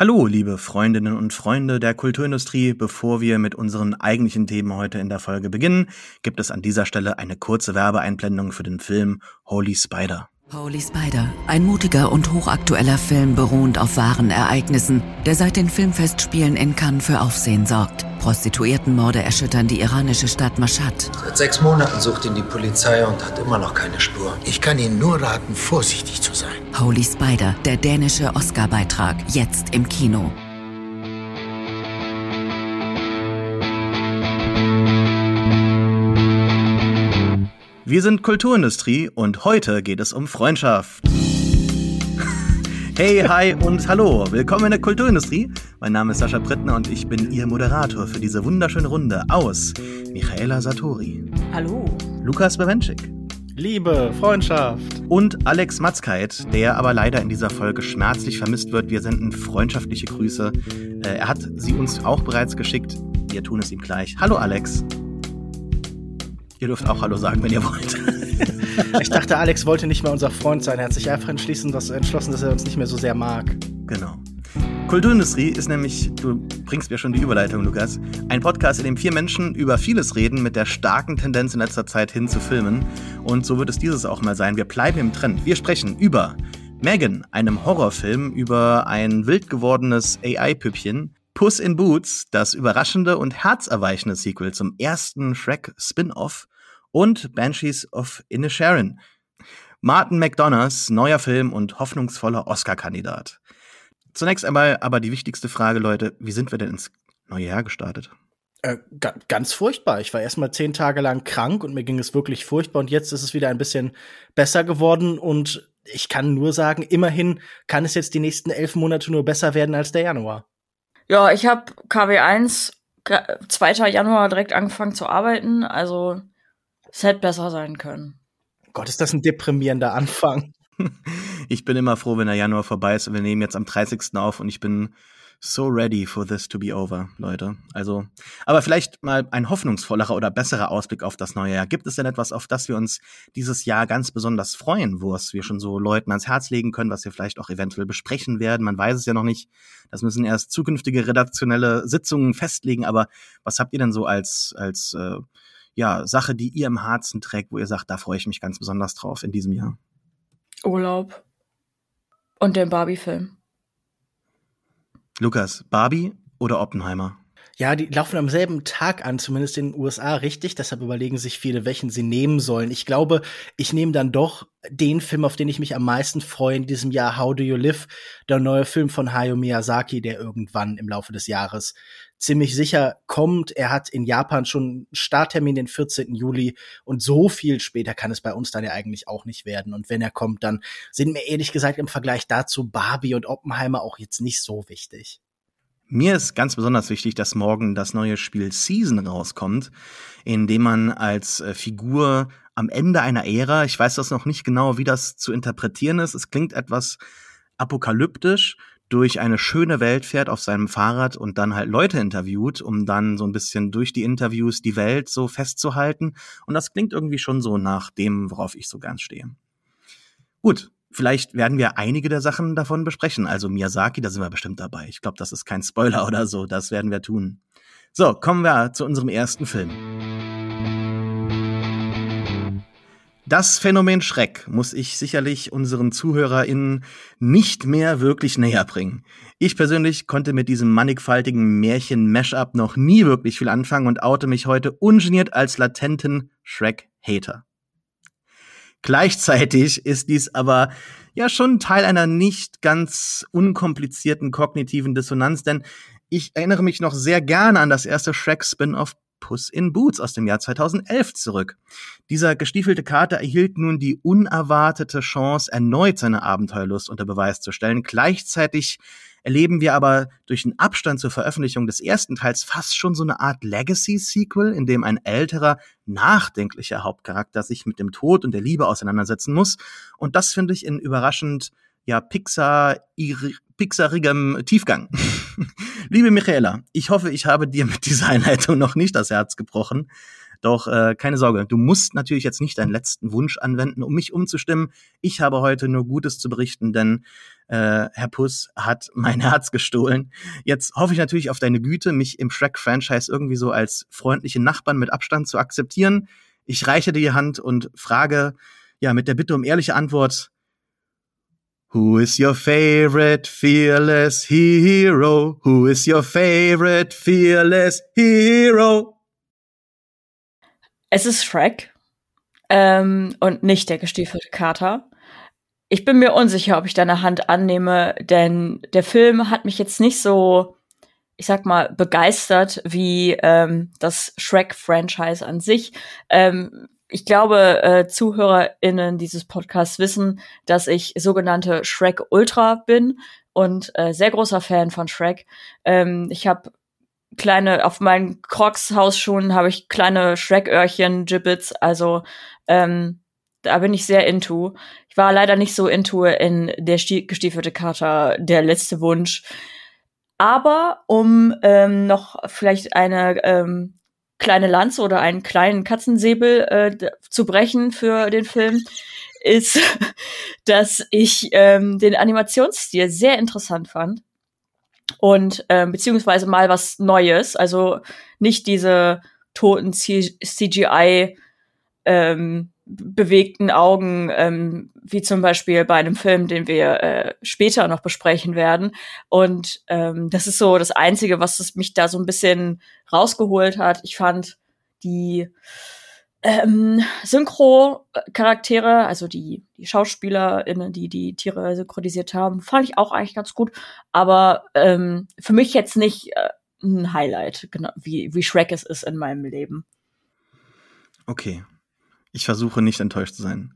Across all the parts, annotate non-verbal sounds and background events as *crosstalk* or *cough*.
Hallo, liebe Freundinnen und Freunde der Kulturindustrie. Bevor wir mit unseren eigentlichen Themen heute in der Folge beginnen, gibt es an dieser Stelle eine kurze Werbeeinblendung für den Film Holy Spider. Holy Spider, ein mutiger und hochaktueller Film beruhend auf wahren Ereignissen, der seit den Filmfestspielen in Cannes für Aufsehen sorgt. Prostituiertenmorde erschüttern die iranische Stadt Mashhad. Seit sechs Monaten sucht ihn die Polizei und hat immer noch keine Spur. Ich kann Ihnen nur raten, vorsichtig zu sein. Holy Spider, der dänische Oscar-Beitrag, jetzt im Kino. Wir sind Kulturindustrie und heute geht es um Freundschaft. *laughs* Hey, hi und hallo. Willkommen in der Kulturindustrie. Mein Name ist Sascha Prittner und ich bin Ihr Moderator für diese wunderschöne Runde aus Michaela Satori. Hallo. Lukas Bewenschik. Liebe, Freundschaft. Und Alex Matzkeit, der aber leider in dieser Folge schmerzlich vermisst wird. Wir senden freundschaftliche Grüße. Äh, er hat sie uns auch bereits geschickt. Wir tun es ihm gleich. Hallo Alex. Ihr dürft auch Hallo sagen, wenn ihr wollt. *laughs* ich dachte, Alex wollte nicht mehr unser Freund sein. Er hat sich einfach entschlossen dass, entschlossen, dass er uns nicht mehr so sehr mag. Genau. Kulturindustrie ist nämlich, du bringst mir schon die Überleitung, Lukas, ein Podcast, in dem vier Menschen über vieles reden, mit der starken Tendenz in letzter Zeit hin zu filmen. Und so wird es dieses auch mal sein. Wir bleiben im Trend. Wir sprechen über Megan, einem Horrorfilm über ein wild gewordenes AI-Püppchen, Puss in Boots, das überraschende und herzerweichende Sequel zum ersten Shrek-Spin-Off und Banshees of Inisherin. Martin McDonoughs neuer Film und hoffnungsvoller Oscar-Kandidat. Zunächst einmal aber die wichtigste Frage, Leute, wie sind wir denn ins neue Jahr gestartet? Äh, ganz furchtbar. Ich war erstmal zehn Tage lang krank und mir ging es wirklich furchtbar und jetzt ist es wieder ein bisschen besser geworden und ich kann nur sagen, immerhin kann es jetzt die nächsten elf Monate nur besser werden als der Januar. Ja, ich habe KW1 2. Januar direkt angefangen zu arbeiten, also es hätte besser sein können. Gott, ist das ein deprimierender Anfang. Ich bin immer froh, wenn der Januar vorbei ist und wir nehmen jetzt am 30. auf und ich bin so ready for this to be over, Leute. Also, aber vielleicht mal ein hoffnungsvollerer oder besserer Ausblick auf das neue Jahr. Gibt es denn etwas, auf das wir uns dieses Jahr ganz besonders freuen, wo es wir schon so Leuten ans Herz legen können, was wir vielleicht auch eventuell besprechen werden? Man weiß es ja noch nicht. Das müssen erst zukünftige redaktionelle Sitzungen festlegen. Aber was habt ihr denn so als, als, äh, ja, Sache, die ihr im Herzen trägt, wo ihr sagt, da freue ich mich ganz besonders drauf in diesem Jahr? Urlaub. Und den Barbie-Film. Lukas, Barbie oder Oppenheimer? Ja, die laufen am selben Tag an, zumindest in den USA richtig. Deshalb überlegen sich viele, welchen sie nehmen sollen. Ich glaube, ich nehme dann doch den Film, auf den ich mich am meisten freue in diesem Jahr, How Do You Live, der neue Film von Hayao Miyazaki, der irgendwann im Laufe des Jahres ziemlich sicher kommt. Er hat in Japan schon einen Starttermin den 14. Juli und so viel später kann es bei uns dann ja eigentlich auch nicht werden. Und wenn er kommt, dann sind mir ehrlich gesagt im Vergleich dazu Barbie und Oppenheimer auch jetzt nicht so wichtig. Mir ist ganz besonders wichtig, dass morgen das neue Spiel Season rauskommt, in dem man als äh, Figur am Ende einer Ära, ich weiß das noch nicht genau, wie das zu interpretieren ist, es klingt etwas apokalyptisch, durch eine schöne Welt fährt auf seinem Fahrrad und dann halt Leute interviewt, um dann so ein bisschen durch die Interviews die Welt so festzuhalten. Und das klingt irgendwie schon so nach dem, worauf ich so ganz stehe. Gut, Vielleicht werden wir einige der Sachen davon besprechen. Also Miyazaki, da sind wir bestimmt dabei. Ich glaube, das ist kein Spoiler *laughs* oder so. Das werden wir tun. So, kommen wir zu unserem ersten Film. Das Phänomen Schreck muss ich sicherlich unseren ZuhörerInnen nicht mehr wirklich näher bringen. Ich persönlich konnte mit diesem mannigfaltigen Märchen-Mashup noch nie wirklich viel anfangen und oute mich heute ungeniert als latenten Shrek-Hater. Gleichzeitig ist dies aber ja schon Teil einer nicht ganz unkomplizierten kognitiven Dissonanz, denn ich erinnere mich noch sehr gerne an das erste Shrek-Spin-off Puss in Boots aus dem Jahr 2011 zurück. Dieser gestiefelte Kater erhielt nun die unerwartete Chance, erneut seine Abenteuerlust unter Beweis zu stellen. Gleichzeitig erleben wir aber durch den Abstand zur Veröffentlichung des ersten Teils fast schon so eine Art Legacy-Sequel, in dem ein älterer, nachdenklicher Hauptcharakter sich mit dem Tod und der Liebe auseinandersetzen muss. Und das finde ich in überraschend, ja, Pixar, pixarigem Tiefgang. *laughs* Liebe Michaela, ich hoffe, ich habe dir mit dieser Einleitung noch nicht das Herz gebrochen. Doch äh, keine Sorge, du musst natürlich jetzt nicht deinen letzten Wunsch anwenden, um mich umzustimmen. Ich habe heute nur Gutes zu berichten, denn äh, Herr Puss hat mein *laughs* Herz gestohlen. Jetzt hoffe ich natürlich auf deine Güte, mich im Shrek-Franchise irgendwie so als freundliche Nachbarn mit Abstand zu akzeptieren. Ich reiche dir die Hand und frage, ja, mit der Bitte um ehrliche Antwort, Who is your favorite fearless hero? Who is your favorite fearless hero? Es ist Shrek ähm, und nicht der gestiefelte Kater. Ich bin mir unsicher, ob ich deine Hand annehme, denn der Film hat mich jetzt nicht so, ich sag mal, begeistert wie ähm, das Shrek-Franchise an sich. Ähm, ich glaube, äh, ZuhörerInnen dieses Podcasts wissen, dass ich sogenannte Shrek Ultra bin und äh, sehr großer Fan von Shrek. Ähm, ich habe kleine, auf meinen Crocs-Hausschuhen habe ich kleine Shrek-Öhrchen, Gibbets, also ähm, da bin ich sehr into. Ich war leider nicht so into in der gestiefelte Kater, der letzte Wunsch. Aber um ähm, noch vielleicht eine ähm, kleine Lanze oder einen kleinen Katzensäbel äh, zu brechen für den Film, ist, *laughs* dass ich ähm, den Animationsstil sehr interessant fand und ähm, beziehungsweise mal was Neues, also nicht diese toten CGI ähm, bewegten Augen, ähm, wie zum Beispiel bei einem Film, den wir äh, später noch besprechen werden. Und ähm, das ist so das Einzige, was es mich da so ein bisschen rausgeholt hat. Ich fand die ähm, Synchro-Charaktere, also die, die SchauspielerInnen, die die Tiere synchronisiert haben, fand ich auch eigentlich ganz gut. Aber ähm, für mich jetzt nicht äh, ein Highlight, genau wie, wie Shrek es ist in meinem Leben. Okay, ich versuche nicht enttäuscht zu sein.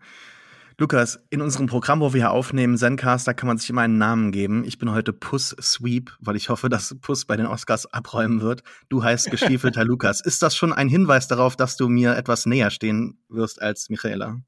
Lukas, in unserem Programm, wo wir hier aufnehmen, Zencaster, kann man sich immer einen Namen geben. Ich bin heute Puss Sweep, weil ich hoffe, dass Puss bei den Oscars abräumen wird. Du heißt *laughs* gestiefelter Lukas. Ist das schon ein Hinweis darauf, dass du mir etwas näher stehen wirst als Michaela?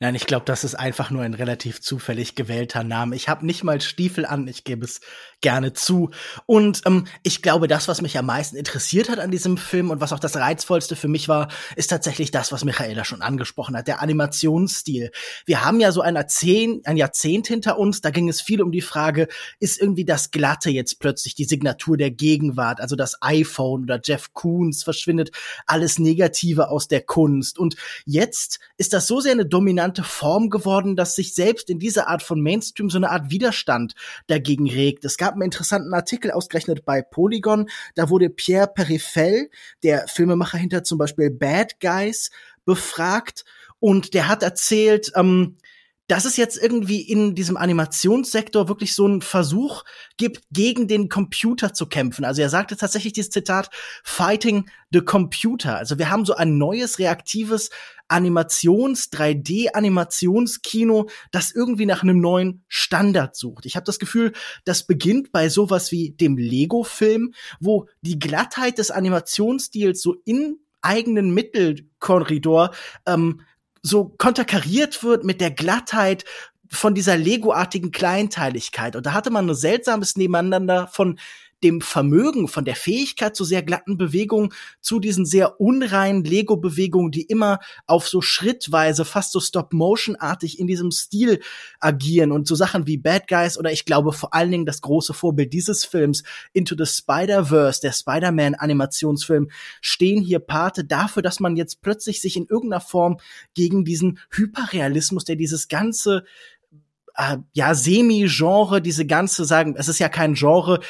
Nein, ich glaube, das ist einfach nur ein relativ zufällig gewählter Name. Ich habe nicht mal Stiefel an, ich gebe es gerne zu. Und ähm, ich glaube, das, was mich am meisten interessiert hat an diesem Film und was auch das Reizvollste für mich war, ist tatsächlich das, was Michaela schon angesprochen hat, der Animationsstil. Wir haben ja so ein Jahrzehnt, ein Jahrzehnt hinter uns, da ging es viel um die Frage, ist irgendwie das Glatte jetzt plötzlich die Signatur der Gegenwart, also das iPhone oder Jeff Koons verschwindet alles Negative aus der Kunst. Und jetzt ist das so sehr eine dominante Form geworden, dass sich selbst in dieser Art von Mainstream so eine Art Widerstand dagegen regt. Es gab einen interessanten Artikel ausgerechnet bei Polygon. Da wurde Pierre Perifel, der Filmemacher hinter zum Beispiel Bad Guys, befragt und der hat erzählt, ähm, dass es jetzt irgendwie in diesem Animationssektor wirklich so einen Versuch gibt, gegen den Computer zu kämpfen. Also er sagte tatsächlich dieses Zitat, Fighting the Computer. Also wir haben so ein neues, reaktives Animations-, 3D-Animationskino, das irgendwie nach einem neuen Standard sucht. Ich habe das Gefühl, das beginnt bei sowas wie dem Lego-Film, wo die Glattheit des Animationsstils so in eigenen Mittelkorridor ähm, so konterkariert wird mit der Glattheit von dieser Lego-artigen Kleinteiligkeit. Und da hatte man ein seltsames Nebeneinander von dem Vermögen, von der Fähigkeit zu sehr glatten Bewegungen zu diesen sehr unreinen Lego-Bewegungen, die immer auf so schrittweise, fast so Stop-Motion-artig in diesem Stil agieren und so Sachen wie Bad Guys oder ich glaube vor allen Dingen das große Vorbild dieses Films Into the Spider-Verse, der Spider-Man-Animationsfilm, stehen hier Pate dafür, dass man jetzt plötzlich sich in irgendeiner Form gegen diesen Hyperrealismus, der dieses ganze äh, ja, Semi-Genre, diese ganze sagen, es ist ja kein Genre.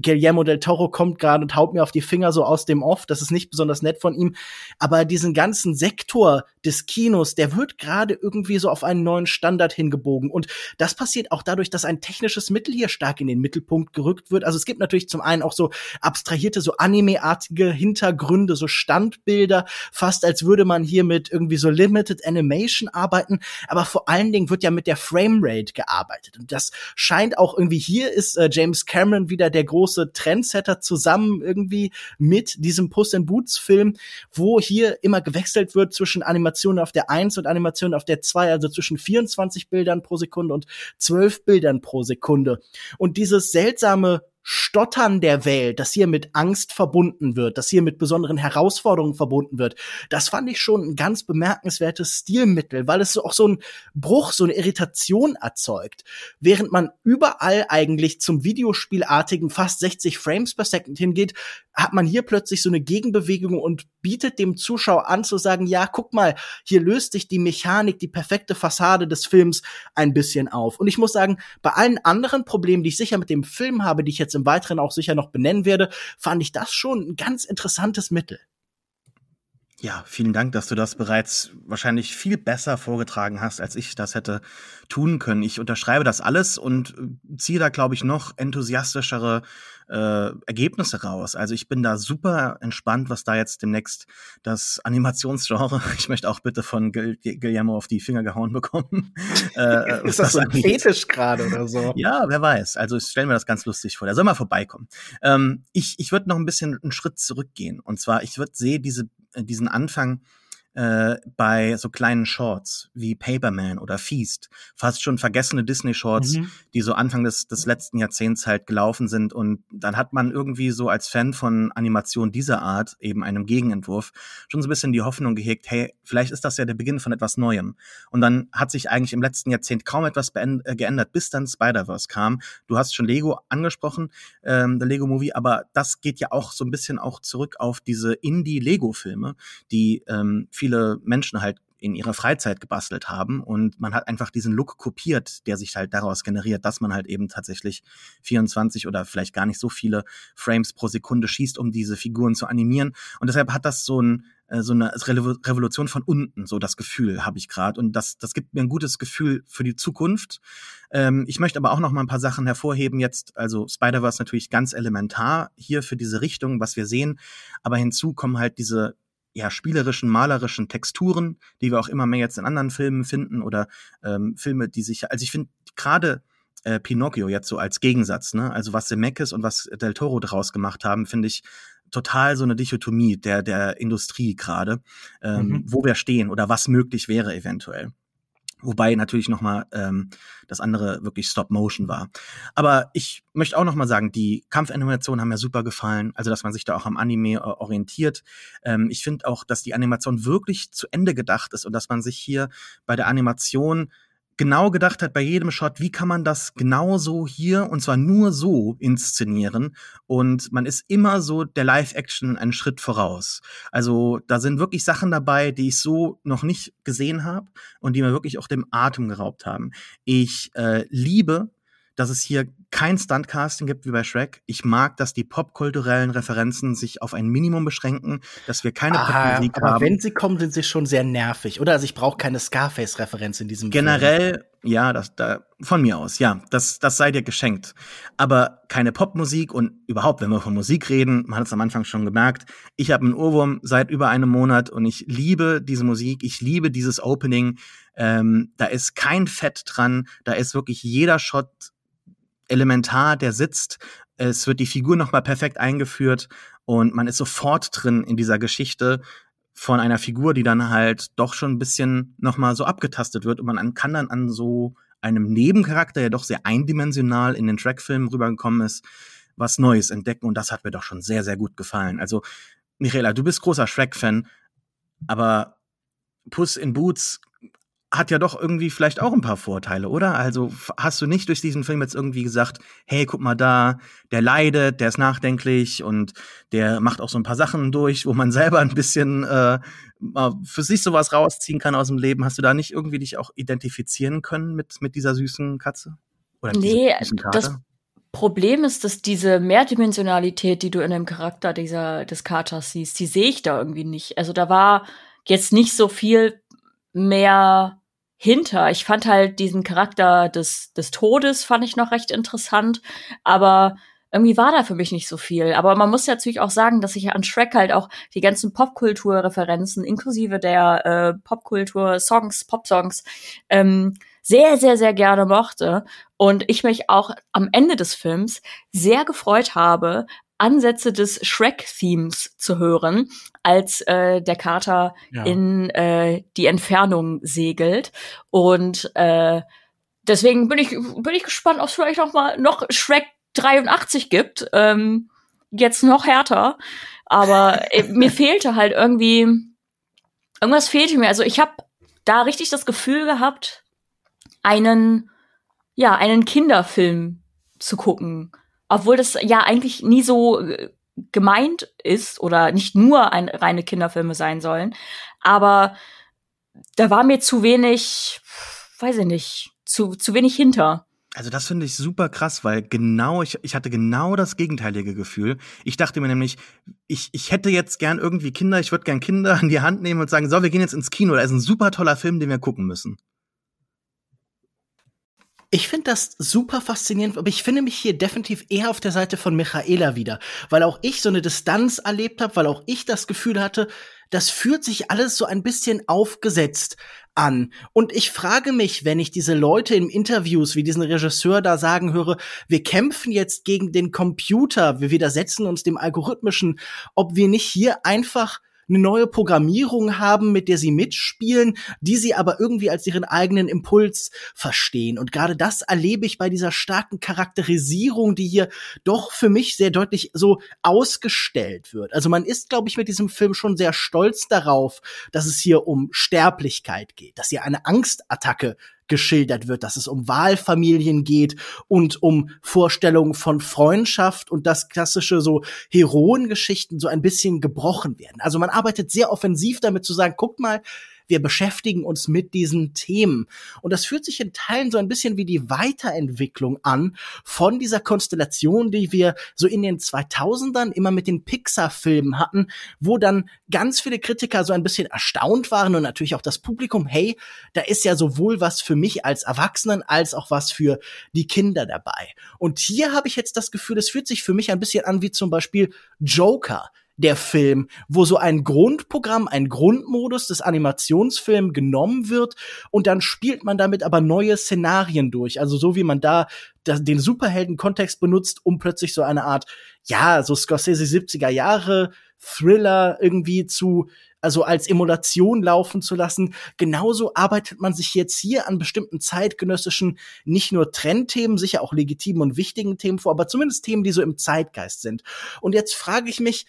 Guillermo del Toro kommt gerade und haut mir auf die Finger so aus dem Off. Das ist nicht besonders nett von ihm. Aber diesen ganzen Sektor des Kinos, der wird gerade irgendwie so auf einen neuen Standard hingebogen. Und das passiert auch dadurch, dass ein technisches Mittel hier stark in den Mittelpunkt gerückt wird. Also es gibt natürlich zum einen auch so abstrahierte, so Anime-artige Hintergründe, so Standbilder, fast als würde man hier mit irgendwie so Limited Animation arbeiten. Aber vor allen Dingen wird ja mit der Framerate Welt gearbeitet. Und das scheint auch irgendwie hier ist äh, James Cameron wieder der große Trendsetter zusammen irgendwie mit diesem Puss in Boots Film, wo hier immer gewechselt wird zwischen Animationen auf der 1 und Animationen auf der 2, also zwischen 24 Bildern pro Sekunde und 12 Bildern pro Sekunde. Und dieses seltsame Stottern der Welt, das hier mit Angst verbunden wird, das hier mit besonderen Herausforderungen verbunden wird, das fand ich schon ein ganz bemerkenswertes Stilmittel, weil es auch so ein Bruch, so eine Irritation erzeugt. Während man überall eigentlich zum Videospielartigen fast 60 Frames per Second hingeht, hat man hier plötzlich so eine Gegenbewegung und bietet dem Zuschauer an zu sagen, ja, guck mal, hier löst sich die Mechanik, die perfekte Fassade des Films ein bisschen auf. Und ich muss sagen, bei allen anderen Problemen, die ich sicher mit dem Film habe, die ich jetzt im Weiteren auch sicher noch benennen werde, fand ich das schon ein ganz interessantes Mittel. Ja, vielen Dank, dass du das bereits wahrscheinlich viel besser vorgetragen hast, als ich das hätte tun können. Ich unterschreibe das alles und äh, ziehe da, glaube ich, noch enthusiastischere äh, Ergebnisse raus. Also ich bin da super entspannt, was da jetzt demnächst das Animationsgenre, *laughs* ich möchte auch bitte von Guillermo auf die Finger gehauen bekommen. *laughs* äh, Ist das, das so ein Fetisch gerade oder so? Ja, wer weiß. Also ich stelle mir das ganz lustig vor. Der soll mal vorbeikommen. Ähm, ich ich würde noch ein bisschen einen Schritt zurückgehen. Und zwar, ich würde sehe diese äh, diesen Anfang äh, bei so kleinen Shorts wie Paperman oder Feast, fast schon vergessene Disney-Shorts, mhm. die so Anfang des, des letzten Jahrzehnts halt gelaufen sind. Und dann hat man irgendwie so als Fan von Animation dieser Art, eben einem Gegenentwurf, schon so ein bisschen die Hoffnung gehegt, hey, vielleicht ist das ja der Beginn von etwas Neuem. Und dann hat sich eigentlich im letzten Jahrzehnt kaum etwas äh, geändert, bis dann Spider-Verse kam. Du hast schon Lego angesprochen, ähm, der Lego-Movie, aber das geht ja auch so ein bisschen auch zurück auf diese Indie-Lego-Filme, die ähm, viel viele Menschen halt in ihrer Freizeit gebastelt haben und man hat einfach diesen Look kopiert, der sich halt daraus generiert, dass man halt eben tatsächlich 24 oder vielleicht gar nicht so viele Frames pro Sekunde schießt, um diese Figuren zu animieren. Und deshalb hat das so ein äh, so eine Revolution von unten, so das Gefühl habe ich gerade und das das gibt mir ein gutes Gefühl für die Zukunft. Ähm, ich möchte aber auch noch mal ein paar Sachen hervorheben jetzt, also Spider-Verse natürlich ganz elementar hier für diese Richtung, was wir sehen, aber hinzu kommen halt diese ja, spielerischen, malerischen Texturen, die wir auch immer mehr jetzt in anderen Filmen finden oder ähm, Filme, die sich, also ich finde gerade äh, Pinocchio jetzt so als Gegensatz, ne? Also was Zemeckis und was Del Toro draus gemacht haben, finde ich total so eine Dichotomie der der Industrie gerade, ähm, mhm. wo wir stehen oder was möglich wäre eventuell. Wobei natürlich nochmal ähm, das andere wirklich Stop-Motion war. Aber ich möchte auch nochmal sagen, die Kampfanimationen haben mir super gefallen. Also, dass man sich da auch am Anime äh, orientiert. Ähm, ich finde auch, dass die Animation wirklich zu Ende gedacht ist und dass man sich hier bei der Animation genau gedacht hat bei jedem Shot, wie kann man das genauso hier und zwar nur so inszenieren und man ist immer so der Live-Action einen Schritt voraus. Also da sind wirklich Sachen dabei, die ich so noch nicht gesehen habe und die mir wirklich auch dem Atem geraubt haben. Ich äh, liebe dass es hier kein Stuntcasting gibt wie bei Shrek. Ich mag, dass die popkulturellen Referenzen sich auf ein Minimum beschränken, dass wir keine ah, Popmusik aber haben. wenn sie kommen, sind sie schon sehr nervig, oder? Also ich brauche keine Scarface-Referenz in diesem Generell, Film. ja, das da von mir aus, ja, das das sei dir geschenkt. Aber keine Popmusik und überhaupt, wenn wir von Musik reden, man hat es am Anfang schon gemerkt, ich habe einen Ohrwurm seit über einem Monat und ich liebe diese Musik, ich liebe dieses Opening. Ähm, da ist kein Fett dran, da ist wirklich jeder Shot elementar, der sitzt. Es wird die Figur nochmal perfekt eingeführt und man ist sofort drin in dieser Geschichte von einer Figur, die dann halt doch schon ein bisschen nochmal so abgetastet wird und man kann dann an so einem Nebencharakter, der doch sehr eindimensional in den Trackfilmen rübergekommen ist, was Neues entdecken und das hat mir doch schon sehr, sehr gut gefallen. Also, Michaela, du bist großer Shrek-Fan, aber Puss in Boots hat ja doch irgendwie vielleicht auch ein paar Vorteile, oder? Also hast du nicht durch diesen Film jetzt irgendwie gesagt, hey, guck mal da, der leidet, der ist nachdenklich und der macht auch so ein paar Sachen durch, wo man *laughs* selber ein bisschen äh, für sich sowas rausziehen kann aus dem Leben. Hast du da nicht irgendwie dich auch identifizieren können mit, mit dieser süßen Katze? Oder nee, süßen das Problem ist, dass diese Mehrdimensionalität, die du in dem Charakter dieser, des Katers siehst, die sehe ich da irgendwie nicht. Also da war jetzt nicht so viel mehr hinter. Ich fand halt diesen Charakter des, des Todes fand ich noch recht interessant, aber irgendwie war da für mich nicht so viel. Aber man muss ja natürlich auch sagen, dass ich an Shrek halt auch die ganzen Popkultur-Referenzen inklusive der äh, Popkultur-Songs, Pop-Songs ähm, sehr, sehr, sehr gerne mochte. Und ich mich auch am Ende des Films sehr gefreut habe, Ansätze des Shrek-Themes zu hören, als äh, der Kater ja. in äh, die Entfernung segelt. Und äh, deswegen bin ich bin ich gespannt, ob es vielleicht noch mal noch Shrek 83 gibt, ähm, jetzt noch härter. Aber äh, *laughs* mir fehlte halt irgendwie, irgendwas fehlte mir. Also ich habe da richtig das Gefühl gehabt, einen, ja, einen Kinderfilm zu gucken. Obwohl das ja eigentlich nie so äh, gemeint ist oder nicht nur ein, reine Kinderfilme sein sollen. Aber da war mir zu wenig, weiß ich nicht, zu, zu wenig hinter. Also das finde ich super krass, weil genau, ich, ich hatte genau das gegenteilige Gefühl. Ich dachte mir nämlich, ich, ich hätte jetzt gern irgendwie Kinder, ich würde gern Kinder an die Hand nehmen und sagen, so, wir gehen jetzt ins Kino, da ist ein super toller Film, den wir gucken müssen. Ich finde das super faszinierend, aber ich finde mich hier definitiv eher auf der Seite von Michaela wieder, weil auch ich so eine Distanz erlebt habe, weil auch ich das Gefühl hatte, das fühlt sich alles so ein bisschen aufgesetzt an. Und ich frage mich, wenn ich diese Leute in Interviews wie diesen Regisseur da sagen höre, wir kämpfen jetzt gegen den Computer, wir widersetzen uns dem Algorithmischen, ob wir nicht hier einfach eine neue Programmierung haben, mit der sie mitspielen, die sie aber irgendwie als ihren eigenen Impuls verstehen. Und gerade das erlebe ich bei dieser starken Charakterisierung, die hier doch für mich sehr deutlich so ausgestellt wird. Also man ist, glaube ich, mit diesem Film schon sehr stolz darauf, dass es hier um Sterblichkeit geht, dass hier eine Angstattacke geschildert wird, dass es um Wahlfamilien geht und um Vorstellungen von Freundschaft und das klassische so Heroengeschichten so ein bisschen gebrochen werden. Also man arbeitet sehr offensiv damit zu sagen, guckt mal, wir beschäftigen uns mit diesen Themen. Und das fühlt sich in Teilen so ein bisschen wie die Weiterentwicklung an von dieser Konstellation, die wir so in den 2000ern immer mit den Pixar-Filmen hatten, wo dann ganz viele Kritiker so ein bisschen erstaunt waren und natürlich auch das Publikum, hey, da ist ja sowohl was für mich als Erwachsenen als auch was für die Kinder dabei. Und hier habe ich jetzt das Gefühl, es fühlt sich für mich ein bisschen an wie zum Beispiel Joker der Film, wo so ein Grundprogramm, ein Grundmodus des Animationsfilms genommen wird und dann spielt man damit aber neue Szenarien durch. Also so wie man da den Superhelden-Kontext benutzt, um plötzlich so eine Art, ja, so Scorsese 70er Jahre Thriller irgendwie zu also als Emulation laufen zu lassen. Genauso arbeitet man sich jetzt hier an bestimmten zeitgenössischen, nicht nur Trendthemen, sicher auch legitimen und wichtigen Themen vor, aber zumindest Themen, die so im Zeitgeist sind. Und jetzt frage ich mich,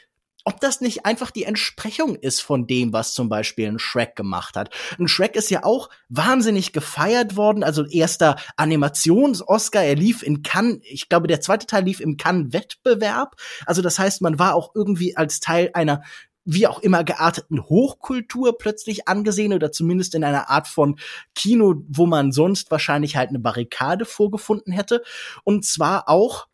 ob das nicht einfach die Entsprechung ist von dem, was zum Beispiel ein Shrek gemacht hat. Ein Shrek ist ja auch wahnsinnig gefeiert worden, also erster Animations-Oscar, er lief in Cannes, ich glaube, der zweite Teil lief im Cannes-Wettbewerb. Also das heißt, man war auch irgendwie als Teil einer wie auch immer gearteten Hochkultur plötzlich angesehen oder zumindest in einer Art von Kino, wo man sonst wahrscheinlich halt eine Barrikade vorgefunden hätte. Und zwar auch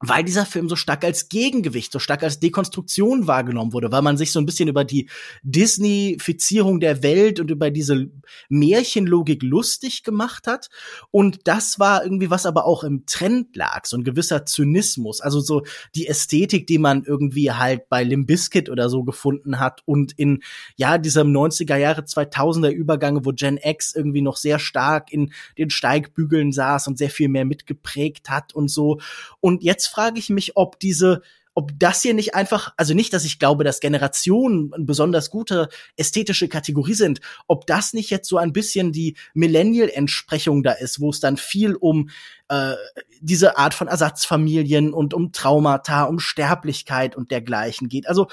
weil dieser Film so stark als Gegengewicht, so stark als Dekonstruktion wahrgenommen wurde, weil man sich so ein bisschen über die Disney-Fizierung der Welt und über diese Märchenlogik lustig gemacht hat. Und das war irgendwie, was aber auch im Trend lag, so ein gewisser Zynismus, also so die Ästhetik, die man irgendwie halt bei Limbiskit oder so gefunden hat und in, ja, diesem 90er Jahre, 2000er Übergang, wo Gen X irgendwie noch sehr stark in den Steigbügeln saß und sehr viel mehr mitgeprägt hat und so. Und jetzt frage ich mich, ob diese ob das hier nicht einfach, also nicht, dass ich glaube, dass Generationen eine besonders gute ästhetische Kategorie sind, ob das nicht jetzt so ein bisschen die Millennial-Entsprechung da ist, wo es dann viel um äh, diese Art von Ersatzfamilien und um Traumata, um Sterblichkeit und dergleichen geht. Also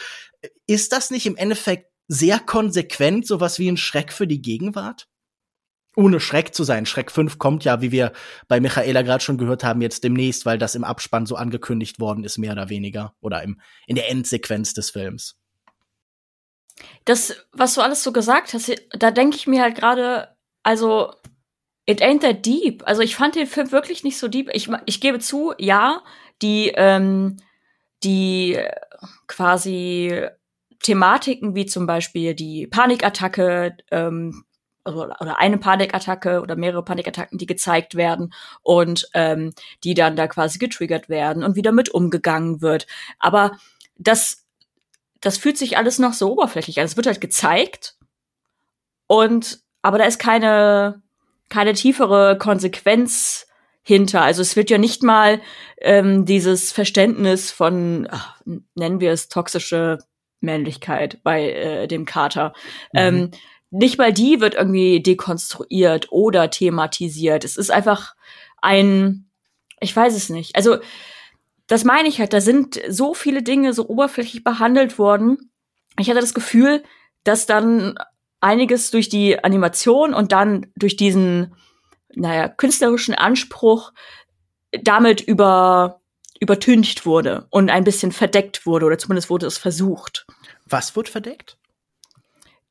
ist das nicht im Endeffekt sehr konsequent sowas wie ein Schreck für die Gegenwart? Ohne Schreck zu sein. Schreck 5 kommt ja, wie wir bei Michaela gerade schon gehört haben, jetzt demnächst, weil das im Abspann so angekündigt worden ist, mehr oder weniger. Oder im, in der Endsequenz des Films. Das, was du alles so gesagt hast, da denke ich mir halt gerade, also, it ain't that deep. Also ich fand den Film wirklich nicht so deep. Ich, ich gebe zu, ja, die, ähm, die quasi Thematiken wie zum Beispiel die Panikattacke, ähm, also, oder eine Panikattacke oder mehrere Panikattacken, die gezeigt werden und ähm, die dann da quasi getriggert werden und wieder mit umgegangen wird. Aber das, das fühlt sich alles noch so oberflächlich an. Es wird halt gezeigt und aber da ist keine, keine tiefere Konsequenz hinter. Also es wird ja nicht mal ähm, dieses Verständnis von, ach, nennen wir es toxische Männlichkeit bei äh, dem Kater. Mhm. Ähm, nicht mal die wird irgendwie dekonstruiert oder thematisiert. Es ist einfach ein, ich weiß es nicht. Also das meine ich halt, da sind so viele Dinge so oberflächlich behandelt worden. Ich hatte das Gefühl, dass dann einiges durch die Animation und dann durch diesen, naja, künstlerischen Anspruch damit über, übertüncht wurde und ein bisschen verdeckt wurde, oder zumindest wurde es versucht. Was wird verdeckt?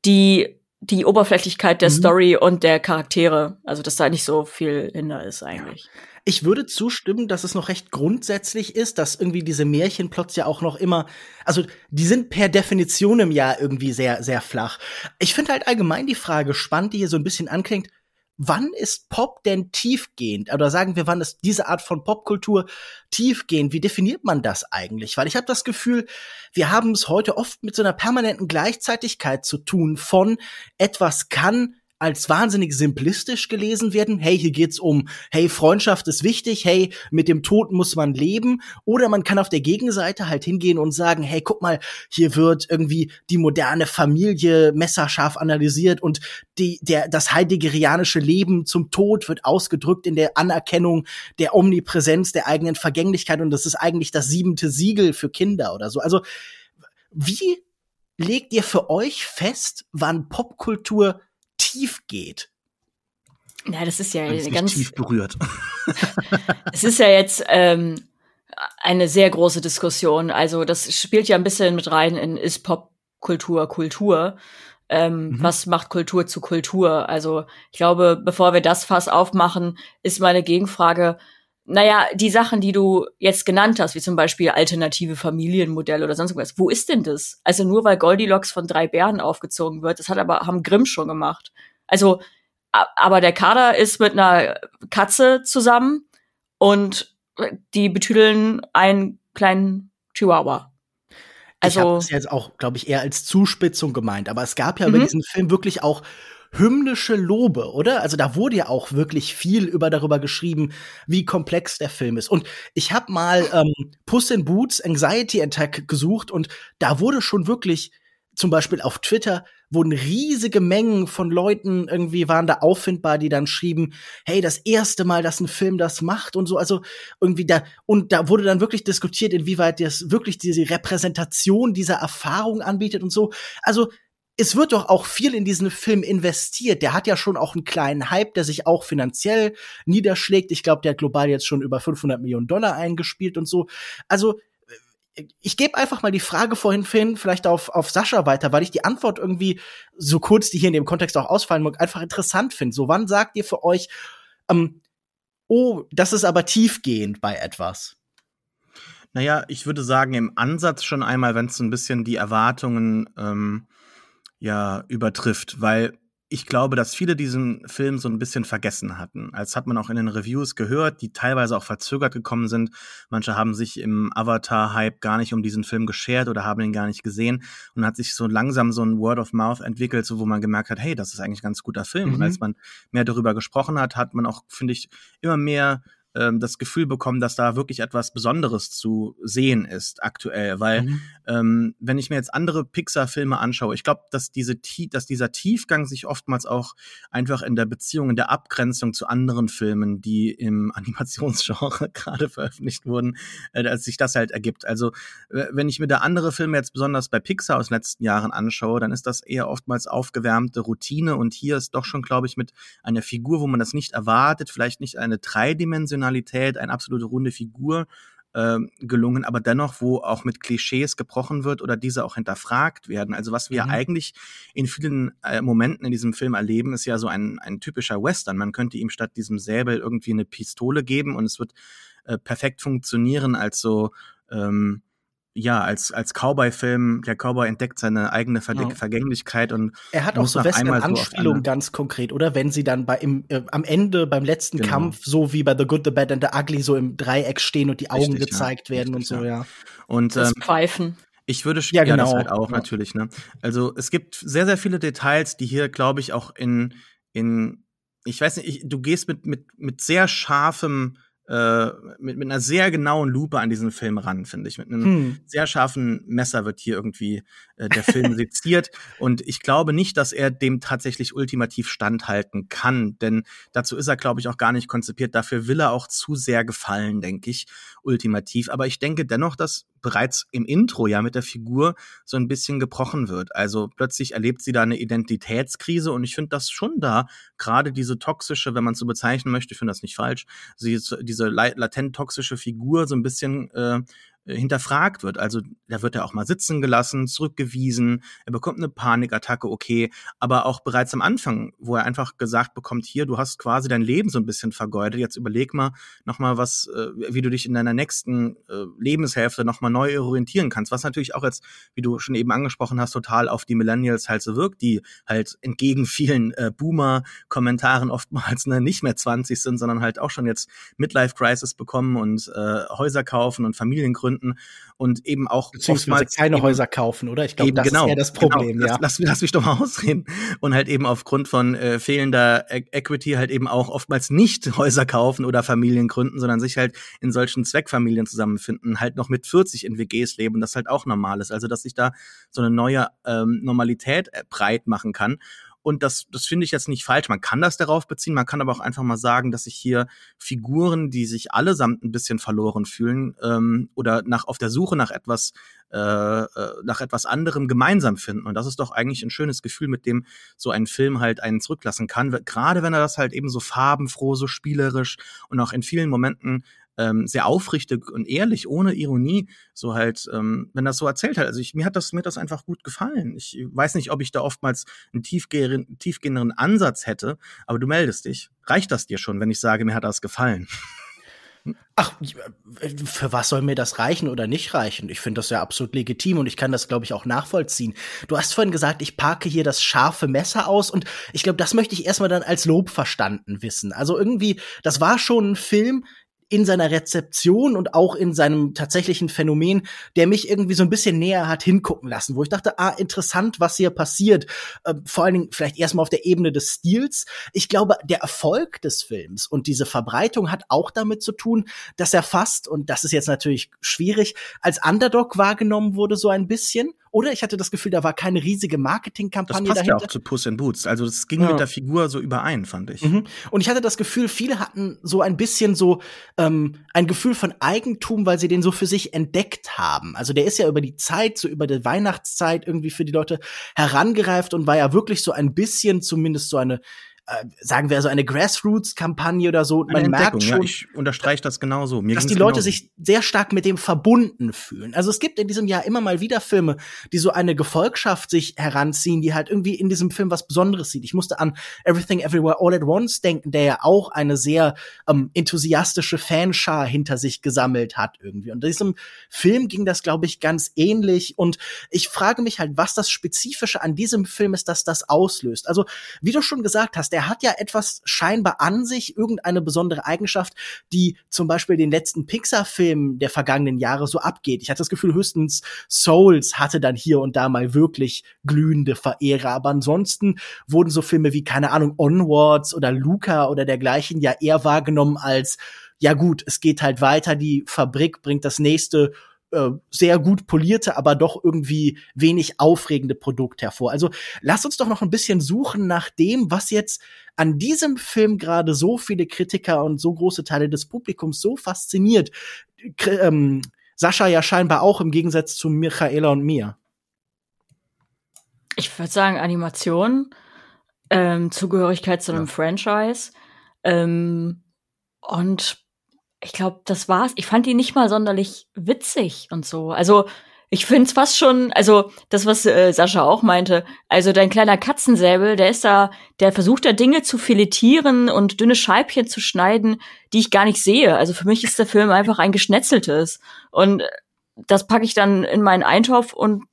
Die, die Oberflächlichkeit der mhm. Story und der Charaktere. Also, dass da nicht so viel hinter ist eigentlich. Ja. Ich würde zustimmen, dass es noch recht grundsätzlich ist, dass irgendwie diese Märchenplots ja auch noch immer, also die sind per Definition im Jahr irgendwie sehr, sehr flach. Ich finde halt allgemein die Frage spannend, die hier so ein bisschen anklingt. Wann ist Pop denn tiefgehend? Oder sagen wir, wann ist diese Art von Popkultur tiefgehend? Wie definiert man das eigentlich? Weil ich habe das Gefühl, wir haben es heute oft mit so einer permanenten Gleichzeitigkeit zu tun von etwas kann als wahnsinnig simplistisch gelesen werden. Hey, hier geht's um, hey, Freundschaft ist wichtig, hey, mit dem Tod muss man leben. Oder man kann auf der Gegenseite halt hingehen und sagen, hey, guck mal, hier wird irgendwie die moderne Familie messerscharf analysiert und die, der, das heideggerianische Leben zum Tod wird ausgedrückt in der Anerkennung der Omnipräsenz der eigenen Vergänglichkeit und das ist eigentlich das siebente Siegel für Kinder oder so. Also, wie legt ihr für euch fest, wann Popkultur tief geht. Ja, das ist ja ganz, ganz tief berührt. *laughs* es ist ja jetzt ähm, eine sehr große Diskussion. Also das spielt ja ein bisschen mit rein in ist Popkultur Kultur. Ähm, mhm. Was macht Kultur zu Kultur? Also ich glaube, bevor wir das Fass aufmachen, ist meine Gegenfrage, naja, die Sachen, die du jetzt genannt hast, wie zum Beispiel alternative Familienmodelle oder sonst was, wo ist denn das? Also nur weil Goldilocks von drei Bären aufgezogen wird, das hat aber, haben Grimm schon gemacht. Also, aber der Kader ist mit einer Katze zusammen und die betüdeln einen kleinen Chihuahua. Also, ich habe das jetzt auch, glaube ich, eher als Zuspitzung gemeint, aber es gab ja mhm. über diesen Film wirklich auch hymnische Lobe, oder? Also da wurde ja auch wirklich viel über darüber geschrieben, wie komplex der Film ist. Und ich habe mal ähm, Puss in Boots Anxiety Attack gesucht und da wurde schon wirklich zum Beispiel auf Twitter wurden riesige Mengen von Leuten irgendwie waren da auffindbar, die dann schrieben, hey, das erste Mal, dass ein Film das macht und so, also irgendwie da und da wurde dann wirklich diskutiert, inwieweit das wirklich diese Repräsentation dieser Erfahrung anbietet und so. Also es wird doch auch viel in diesen Film investiert. Der hat ja schon auch einen kleinen Hype, der sich auch finanziell niederschlägt. Ich glaube, der hat global jetzt schon über 500 Millionen Dollar eingespielt und so. Also äh, ich gebe einfach mal die Frage vorhin, Finn, vielleicht auf, auf Sascha weiter, weil ich die Antwort irgendwie so kurz, die hier in dem Kontext auch ausfallen mag, einfach interessant finde. So, wann sagt ihr für euch, ähm, oh, das ist aber tiefgehend bei etwas? Naja, ich würde sagen, im Ansatz schon einmal, wenn es so ein bisschen die Erwartungen ähm, ja übertrifft, weil ich glaube, dass viele diesen Film so ein bisschen vergessen hatten. Als hat man auch in den Reviews gehört, die teilweise auch verzögert gekommen sind. Manche haben sich im Avatar-Hype gar nicht um diesen Film geschert oder haben ihn gar nicht gesehen. Und hat sich so langsam so ein Word of Mouth entwickelt, so wo man gemerkt hat, hey, das ist eigentlich ein ganz guter Film. Mhm. Und als man mehr darüber gesprochen hat, hat man auch, finde ich, immer mehr ähm, das Gefühl bekommen, dass da wirklich etwas Besonderes zu sehen ist aktuell. Weil mhm. ähm, wenn ich mir jetzt andere Pixar-Filme anschaue, ich glaube, dass diese dass dieser Tiefgang sich oftmals auch einfach in der Beziehung, in der Abgrenzung zu anderen Filmen, die im *laughs* Animationsgenre gerade veröffentlicht wurden, äh, als sich das halt ergibt. Also wenn ich mir da andere Filme jetzt besonders bei Pixar aus den letzten Jahren anschaue, dann ist das eher oftmals aufgewärmte Routine und hier ist doch schon, glaube ich, mit einer Figur, wo man das nicht erwartet, vielleicht nicht eine dreidimensionale Emotionalität, eine absolute runde Figur äh, gelungen, aber dennoch, wo auch mit Klischees gebrochen wird oder diese auch hinterfragt werden. Also was wir mhm. eigentlich in vielen äh, Momenten in diesem Film erleben, ist ja so ein, ein typischer Western. Man könnte ihm statt diesem Säbel irgendwie eine Pistole geben und es wird äh, perfekt funktionieren als so ähm, ja, als, als Cowboy-Film, der Cowboy entdeckt seine eigene Ver ja. Vergänglichkeit und er hat auch so Western-Anspielung so ganz konkret, oder? Wenn sie dann bei im, äh, am Ende beim letzten genau. Kampf so wie bei The Good, The Bad and The Ugly so im Dreieck stehen und die Augen Richtig, gezeigt ja. werden Richtig, und so, ja. Und das ähm, Pfeifen. Ich würde ja, genau. ja das halt auch natürlich, ne? Also es gibt sehr sehr viele Details, die hier glaube ich auch in in ich weiß nicht, ich, du gehst mit mit mit sehr scharfem äh, mit, mit einer sehr genauen Lupe an diesen Film ran, finde ich. Mit einem hm. sehr scharfen Messer wird hier irgendwie äh, der Film *laughs* seziert. Und ich glaube nicht, dass er dem tatsächlich ultimativ standhalten kann, denn dazu ist er, glaube ich, auch gar nicht konzipiert. Dafür will er auch zu sehr gefallen, denke ich, ultimativ. Aber ich denke dennoch, dass bereits im Intro ja mit der Figur so ein bisschen gebrochen wird. Also plötzlich erlebt sie da eine Identitätskrise und ich finde das schon da, gerade diese toxische, wenn man es so bezeichnen möchte, ich finde das nicht falsch, diese latent toxische Figur so ein bisschen äh, hinterfragt wird. Also da wird er auch mal sitzen gelassen, zurückgewiesen, er bekommt eine Panikattacke, okay, aber auch bereits am Anfang, wo er einfach gesagt bekommt, hier, du hast quasi dein Leben so ein bisschen vergeudet, jetzt überleg mal noch mal was, äh, wie du dich in deiner nächsten äh, Lebenshälfte noch mal neu orientieren kannst, was natürlich auch jetzt, wie du schon eben angesprochen hast, total auf die Millennials halt so wirkt, die halt entgegen vielen äh, Boomer-Kommentaren oftmals ne, nicht mehr 20 sind, sondern halt auch schon jetzt Midlife-Crisis bekommen und äh, Häuser kaufen und Familien gründen gründen und eben auch oftmals keine eben, Häuser kaufen, oder? Ich glaube, das genau, ist eher das Problem, genau, ja. Lass, lass, lass mich doch mal *laughs* ausreden. Und halt eben aufgrund von äh, fehlender e Equity halt eben auch oftmals nicht *laughs* Häuser kaufen oder Familien gründen, sondern sich halt in solchen Zweckfamilien zusammenfinden, halt noch mit 40 in WGs leben, das halt auch normal ist. Also, dass sich da so eine neue ähm, Normalität äh, breit machen kann. Und das, das finde ich jetzt nicht falsch. Man kann das darauf beziehen, man kann aber auch einfach mal sagen, dass sich hier Figuren, die sich allesamt ein bisschen verloren fühlen ähm, oder nach auf der Suche nach etwas äh, äh, nach etwas anderem gemeinsam finden. Und das ist doch eigentlich ein schönes Gefühl, mit dem so ein Film halt einen zurücklassen kann. Gerade wenn er das halt eben so farbenfroh, so spielerisch und auch in vielen Momenten ähm, sehr aufrichtig und ehrlich, ohne Ironie, so halt, ähm, wenn das so erzählt hat. Also ich, mir hat das, mir hat das einfach gut gefallen. Ich weiß nicht, ob ich da oftmals einen tiefgehenden, tiefgehenderen Ansatz hätte, aber du meldest dich. Reicht das dir schon, wenn ich sage, mir hat das gefallen? *laughs* Ach, äh, für was soll mir das reichen oder nicht reichen? Ich finde das ja absolut legitim und ich kann das, glaube ich, auch nachvollziehen. Du hast vorhin gesagt, ich parke hier das scharfe Messer aus und ich glaube, das möchte ich erstmal dann als Lob verstanden wissen. Also irgendwie, das war schon ein Film, in seiner Rezeption und auch in seinem tatsächlichen Phänomen, der mich irgendwie so ein bisschen näher hat hingucken lassen, wo ich dachte, ah, interessant, was hier passiert. Äh, vor allen Dingen vielleicht erstmal auf der Ebene des Stils. Ich glaube, der Erfolg des Films und diese Verbreitung hat auch damit zu tun, dass er fast, und das ist jetzt natürlich schwierig, als Underdog wahrgenommen wurde so ein bisschen oder ich hatte das Gefühl, da war keine riesige Marketingkampagne das passt dahinter. ja auch zu Puss in Boots. Also das ging ja. mit der Figur so überein, fand ich. Mhm. Und ich hatte das Gefühl, viele hatten so ein bisschen so ähm, ein Gefühl von Eigentum, weil sie den so für sich entdeckt haben. Also der ist ja über die Zeit, so über die Weihnachtszeit irgendwie für die Leute herangereift und war ja wirklich so ein bisschen zumindest so eine äh, sagen wir so eine Grassroots-Kampagne oder so. Eine Man merkt schon, ja, ich unterstreiche das genauso. Mir dass die Leute genauso. sich sehr stark mit dem verbunden fühlen. Also es gibt in diesem Jahr immer mal wieder Filme, die so eine Gefolgschaft sich heranziehen, die halt irgendwie in diesem Film was Besonderes sieht. Ich musste an Everything Everywhere All at Once denken, der ja auch eine sehr ähm, enthusiastische Fanschar hinter sich gesammelt hat irgendwie. Und in diesem Film ging das, glaube ich, ganz ähnlich. Und ich frage mich halt, was das Spezifische an diesem Film ist, dass das auslöst. Also, wie du schon gesagt hast, der hat ja etwas scheinbar an sich, irgendeine besondere Eigenschaft, die zum Beispiel den letzten Pixar-Film der vergangenen Jahre so abgeht. Ich hatte das Gefühl, höchstens Souls hatte dann hier und da mal wirklich glühende Verehrer, aber ansonsten wurden so Filme wie, keine Ahnung, Onwards oder Luca oder dergleichen ja eher wahrgenommen als ja gut, es geht halt weiter, die Fabrik bringt das nächste äh, sehr gut polierte, aber doch irgendwie wenig aufregende Produkt hervor. Also lass uns doch noch ein bisschen suchen nach dem, was jetzt an diesem Film gerade so viele Kritiker und so große Teile des Publikums so fasziniert. K ähm, Sascha ja scheinbar auch im Gegensatz zu Michaela und mir. Ich würde sagen Animation, ähm, Zugehörigkeit zu einem ja. Franchise ähm, und ich glaube, das war's. Ich fand ihn nicht mal sonderlich witzig und so. Also ich finde es fast schon, also das, was äh, Sascha auch meinte, also dein kleiner Katzensäbel, der ist da, der versucht da Dinge zu filetieren und dünne Scheibchen zu schneiden, die ich gar nicht sehe. Also für mich ist der Film einfach ein geschnetzeltes. Und das packe ich dann in meinen Eintopf und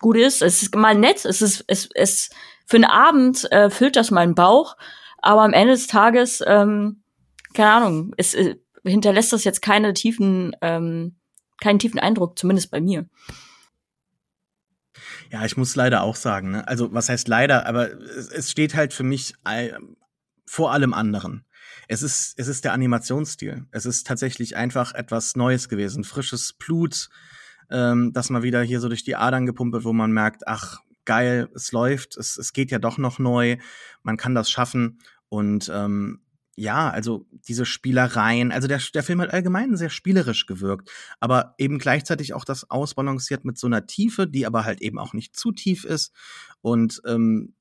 gut ist. Es ist mal nett, es ist, es, es für einen Abend äh, füllt das meinen Bauch, aber am Ende des Tages, ähm, keine Ahnung, es, äh, hinterlässt das jetzt keine tiefen, ähm, keinen tiefen Eindruck, zumindest bei mir. Ja, ich muss leider auch sagen, ne? also was heißt leider, aber es, es steht halt für mich all, vor allem anderen. Es ist, es ist der Animationsstil. Es ist tatsächlich einfach etwas Neues gewesen. Frisches Blut, ähm, das mal wieder hier so durch die Adern gepumpt wird, wo man merkt, ach, geil, es läuft, es, es geht ja doch noch neu, man kann das schaffen. Und ähm, ja, also diese Spielereien, also der, der Film hat allgemein sehr spielerisch gewirkt, aber eben gleichzeitig auch das ausbalanciert mit so einer Tiefe, die aber halt eben auch nicht zu tief ist. Und ähm,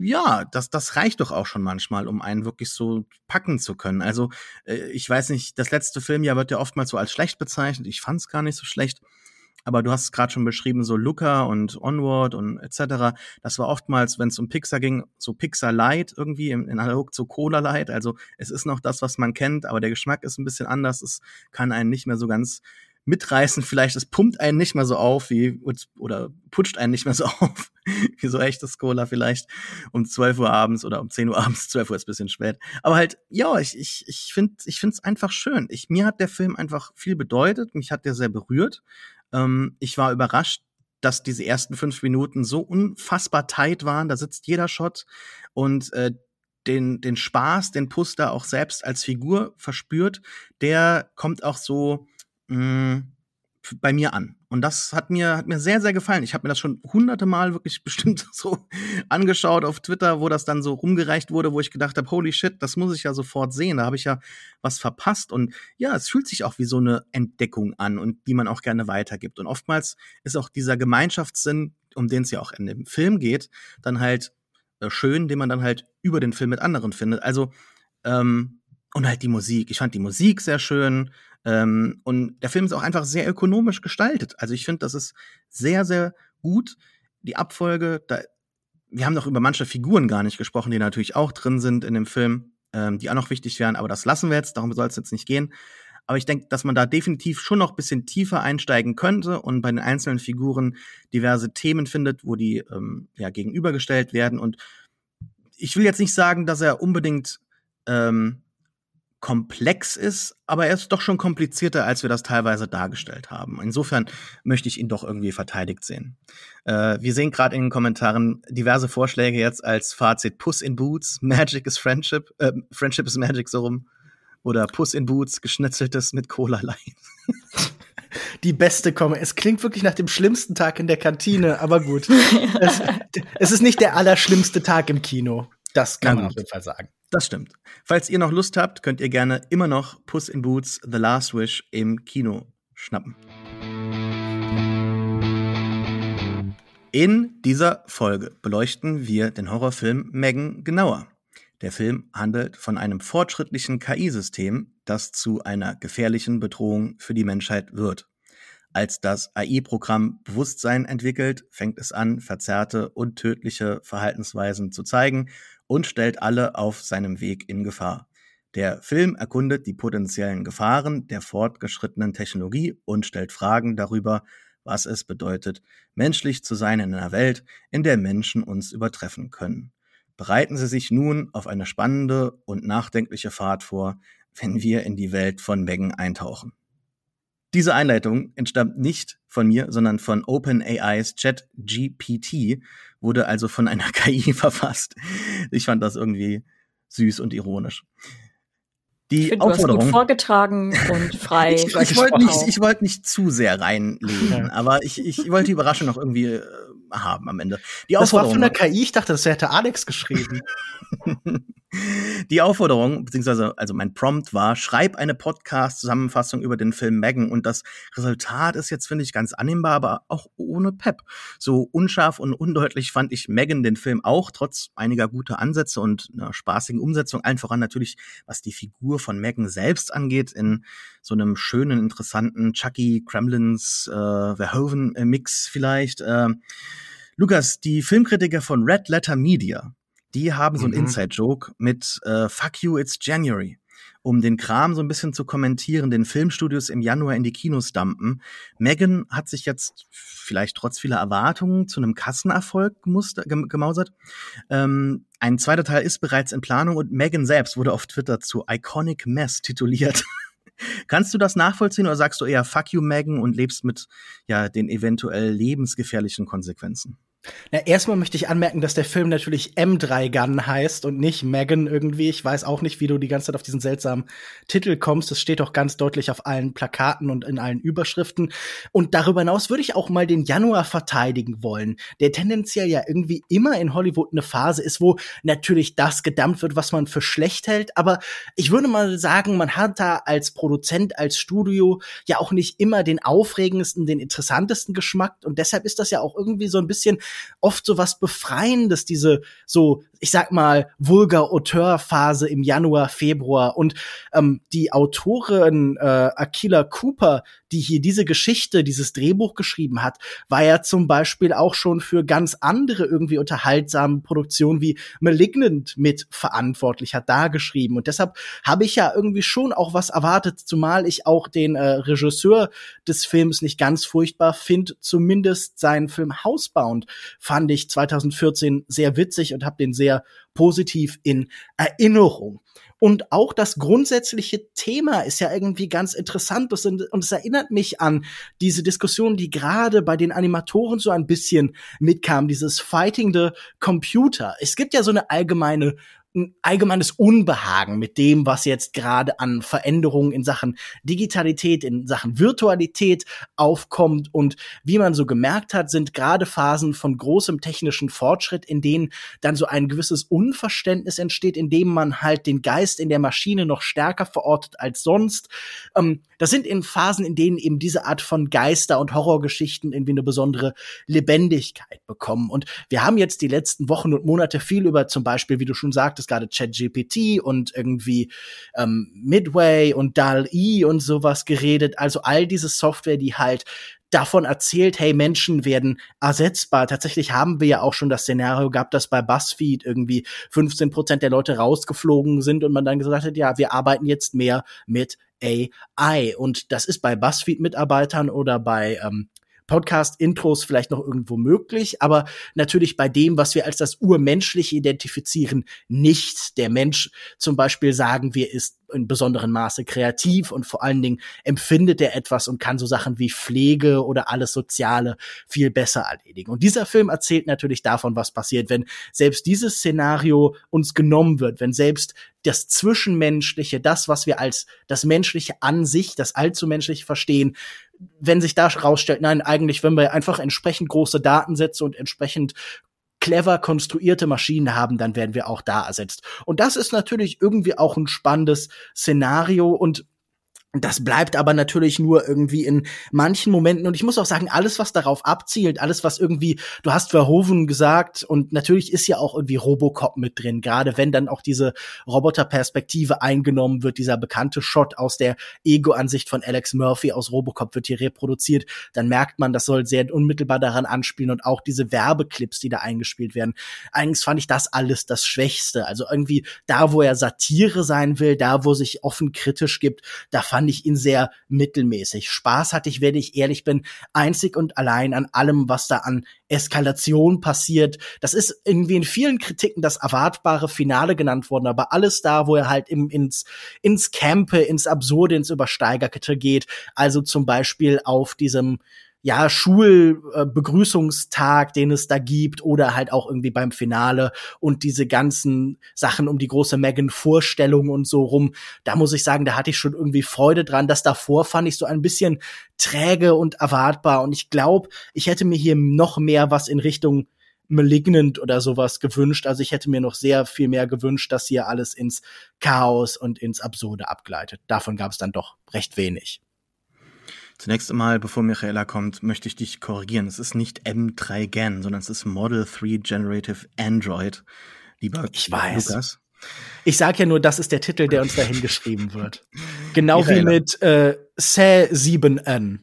ja, das, das reicht doch auch schon manchmal, um einen wirklich so packen zu können. Also, äh, ich weiß nicht, das letzte Filmjahr wird ja oftmals so als schlecht bezeichnet. Ich fand es gar nicht so schlecht. Aber du hast es gerade schon beschrieben, so Luca und Onward und etc. Das war oftmals, wenn es um Pixar ging, so Pixar Light irgendwie, in, in analog zu Cola Light. Also es ist noch das, was man kennt, aber der Geschmack ist ein bisschen anders. Es kann einen nicht mehr so ganz mitreißen. *laughs* Vielleicht, es pumpt einen nicht mehr so auf wie, oder putscht einen nicht mehr so *laughs* auf wie so echtes Cola vielleicht um 12 Uhr abends oder um 10 Uhr abends. *laughs* 12 Uhr ist bisschen spät. Aber halt, ja, ich, ich, ich finde ich finde es einfach schön. Ich, mir hat der Film einfach viel bedeutet. Mich hat der sehr berührt. Ähm, ich war überrascht, dass diese ersten fünf Minuten so unfassbar tight waren. Da sitzt jeder Shot und äh, den, den Spaß, den Puster auch selbst als Figur verspürt, der kommt auch so mh, mm, bei mir an. Und das hat mir, hat mir sehr, sehr gefallen. Ich habe mir das schon hunderte Mal wirklich *laughs* bestimmt so angeschaut auf Twitter, wo das dann so rumgereicht wurde, wo ich gedacht habe, holy shit, das muss ich ja sofort sehen. Da habe ich ja was verpasst. Und ja, es fühlt sich auch wie so eine Entdeckung an und die man auch gerne weitergibt. Und oftmals ist auch dieser Gemeinschaftssinn, um den es ja auch in dem Film geht, dann halt äh, schön, den man dann halt über den Film mit anderen findet. Also, ähm, und halt die Musik. Ich fand die Musik sehr schön. Ähm, und der Film ist auch einfach sehr ökonomisch gestaltet. Also ich finde, das ist sehr, sehr gut. Die Abfolge, da, wir haben noch über manche Figuren gar nicht gesprochen, die natürlich auch drin sind in dem Film, ähm, die auch noch wichtig wären, aber das lassen wir jetzt, darum soll es jetzt nicht gehen. Aber ich denke, dass man da definitiv schon noch ein bisschen tiefer einsteigen könnte und bei den einzelnen Figuren diverse Themen findet, wo die ähm, ja, gegenübergestellt werden. Und ich will jetzt nicht sagen, dass er unbedingt ähm, komplex ist, aber er ist doch schon komplizierter, als wir das teilweise dargestellt haben. Insofern möchte ich ihn doch irgendwie verteidigt sehen. Äh, wir sehen gerade in den Kommentaren diverse Vorschläge jetzt als Fazit Puss in Boots, *laughs* Magic is Friendship, äh, Friendship is Magic so rum. Oder Puss in Boots, geschnetzeltes mit Cola Light. *laughs* die beste Komme. Es klingt wirklich nach dem schlimmsten Tag in der Kantine, aber gut. *laughs* es, es, ist nicht der allerschlimmste Tag im Kino. Das kann man auf jeden Fall sagen. Das stimmt. Falls ihr noch Lust habt, könnt ihr gerne immer noch Puss in Boots The Last Wish im Kino schnappen. In dieser Folge beleuchten wir den Horrorfilm Megan genauer. Der Film handelt von einem fortschrittlichen KI-System, das zu einer gefährlichen Bedrohung für die Menschheit wird. Als das AI-Programm Bewusstsein entwickelt, fängt es an, verzerrte und tödliche Verhaltensweisen zu zeigen und stellt alle auf seinem Weg in Gefahr. Der Film erkundet die potenziellen Gefahren der fortgeschrittenen Technologie und stellt Fragen darüber, was es bedeutet, menschlich zu sein in einer Welt, in der Menschen uns übertreffen können. Bereiten Sie sich nun auf eine spannende und nachdenkliche Fahrt vor, wenn wir in die Welt von Megan eintauchen. Diese Einleitung entstammt nicht von mir, sondern von OpenAIs ChatGPT, wurde also von einer *laughs* KI verfasst. Ich fand das irgendwie süß und ironisch. Die ich find, Aufforderung. Du hast gut vorgetragen und *laughs* frei. ich, ich wollte nicht, ich wollte nicht zu sehr reinlegen, ja. aber ich, ich wollte die Überraschung noch irgendwie äh, haben am Ende. Die das war von der KI. Ich dachte, das hätte Alex geschrieben. *laughs* Die Aufforderung, beziehungsweise also mein Prompt war, schreib eine Podcast-Zusammenfassung über den Film Megan und das Resultat ist jetzt, finde ich, ganz annehmbar, aber auch ohne Pep. So unscharf und undeutlich fand ich Megan den Film auch, trotz einiger guter Ansätze und einer spaßigen Umsetzung, allen voran natürlich, was die Figur von Megan selbst angeht, in so einem schönen, interessanten Chucky, Kremlins, äh, Verhoeven-Mix vielleicht. Äh, Lukas, die Filmkritiker von Red Letter Media, die haben so einen mhm. Inside-Joke mit äh, Fuck you, it's January. Um den Kram so ein bisschen zu kommentieren, den Filmstudios im Januar in die Kinos dampen. Megan hat sich jetzt vielleicht trotz vieler Erwartungen zu einem Kassenerfolg gemausert. Ähm, ein zweiter Teil ist bereits in Planung und Megan selbst wurde auf Twitter zu Iconic Mess tituliert. *laughs* Kannst du das nachvollziehen oder sagst du eher Fuck you, Megan und lebst mit ja den eventuell lebensgefährlichen Konsequenzen? Na, erstmal möchte ich anmerken, dass der Film natürlich M3 Gun heißt und nicht Megan irgendwie. Ich weiß auch nicht, wie du die ganze Zeit auf diesen seltsamen Titel kommst. Das steht doch ganz deutlich auf allen Plakaten und in allen Überschriften. Und darüber hinaus würde ich auch mal den Januar verteidigen wollen, der tendenziell ja irgendwie immer in Hollywood eine Phase ist, wo natürlich das gedammt wird, was man für schlecht hält. Aber ich würde mal sagen, man hat da als Produzent, als Studio ja auch nicht immer den aufregendsten, den interessantesten Geschmack. Und deshalb ist das ja auch irgendwie so ein bisschen oft so was Befreiendes, diese so, ich sag mal, vulgar Auteur-Phase im Januar, Februar. Und ähm, die Autorin äh, Akila Cooper, die hier diese Geschichte, dieses Drehbuch geschrieben hat, war ja zum Beispiel auch schon für ganz andere irgendwie unterhaltsame Produktionen wie Malignant mit verantwortlich, hat da geschrieben. Und deshalb habe ich ja irgendwie schon auch was erwartet, zumal ich auch den äh, Regisseur des Films nicht ganz furchtbar finde, zumindest seinen Film Housebound fand ich 2014 sehr witzig und habe den sehr positiv in Erinnerung. Und auch das grundsätzliche Thema ist ja irgendwie ganz interessant und es erinnert mich an diese Diskussion, die gerade bei den Animatoren so ein bisschen mitkam, dieses Fighting the Computer. Es gibt ja so eine allgemeine ein allgemeines Unbehagen mit dem, was jetzt gerade an Veränderungen in Sachen Digitalität, in Sachen Virtualität aufkommt. Und wie man so gemerkt hat, sind gerade Phasen von großem technischen Fortschritt, in denen dann so ein gewisses Unverständnis entsteht, in dem man halt den Geist in der Maschine noch stärker verortet als sonst. Ähm, das sind in Phasen, in denen eben diese Art von Geister- und Horrorgeschichten irgendwie eine besondere Lebendigkeit bekommen. Und wir haben jetzt die letzten Wochen und Monate viel über zum Beispiel, wie du schon sagtest, gerade ChatGPT und irgendwie ähm, Midway und DAL-E und sowas geredet. Also all diese Software, die halt davon erzählt, hey, Menschen werden ersetzbar. Tatsächlich haben wir ja auch schon das Szenario gehabt, dass bei BuzzFeed irgendwie 15 Prozent der Leute rausgeflogen sind und man dann gesagt hat, ja, wir arbeiten jetzt mehr mit AI. Und das ist bei BuzzFeed-Mitarbeitern oder bei ähm, Podcast-Intros vielleicht noch irgendwo möglich, aber natürlich bei dem, was wir als das Urmenschliche identifizieren, nicht. Der Mensch zum Beispiel sagen wir ist in besonderem Maße kreativ und vor allen Dingen empfindet er etwas und kann so Sachen wie Pflege oder alles Soziale viel besser erledigen. Und dieser Film erzählt natürlich davon, was passiert, wenn selbst dieses Szenario uns genommen wird, wenn selbst das Zwischenmenschliche, das, was wir als das Menschliche an sich, das allzu menschliche verstehen, wenn sich da rausstellt, nein, eigentlich, wenn wir einfach entsprechend große Datensätze und entsprechend clever konstruierte Maschinen haben, dann werden wir auch da ersetzt. Und das ist natürlich irgendwie auch ein spannendes Szenario und das bleibt aber natürlich nur irgendwie in manchen Momenten. Und ich muss auch sagen, alles, was darauf abzielt, alles, was irgendwie, du hast Verhoeven gesagt, und natürlich ist ja auch irgendwie Robocop mit drin, gerade wenn dann auch diese Roboterperspektive eingenommen wird, dieser bekannte Shot aus der Ego-Ansicht von Alex Murphy aus Robocop wird hier reproduziert, dann merkt man, das soll sehr unmittelbar daran anspielen und auch diese Werbeclips, die da eingespielt werden. Eigentlich fand ich das alles das Schwächste. Also irgendwie da, wo er Satire sein will, da, wo sich offen kritisch gibt, da fand fand ich ihn sehr mittelmäßig. Spaß hatte ich, wenn ich ehrlich bin, einzig und allein an allem, was da an Eskalation passiert. Das ist irgendwie in vielen Kritiken das erwartbare Finale genannt worden, aber alles da, wo er halt im, ins, ins Campe, ins Absurde, ins Übersteigerte geht. Also zum Beispiel auf diesem ja, Schulbegrüßungstag, den es da gibt, oder halt auch irgendwie beim Finale und diese ganzen Sachen um die große Megan-Vorstellung und so rum. Da muss ich sagen, da hatte ich schon irgendwie Freude dran. Das davor fand ich so ein bisschen träge und erwartbar. Und ich glaube, ich hätte mir hier noch mehr was in Richtung Malignant oder sowas gewünscht. Also ich hätte mir noch sehr viel mehr gewünscht, dass hier alles ins Chaos und ins Absurde abgleitet. Davon gab es dann doch recht wenig. Zunächst einmal, bevor Michaela kommt, möchte ich dich korrigieren. Es ist nicht M3 Gen, sondern es ist Model 3 Generative Android. Lieber ich weiß. Lukas. Ich sage ja nur, das ist der Titel, der uns dahin geschrieben wird. *laughs* Genau Michaela. wie mit äh, C7N.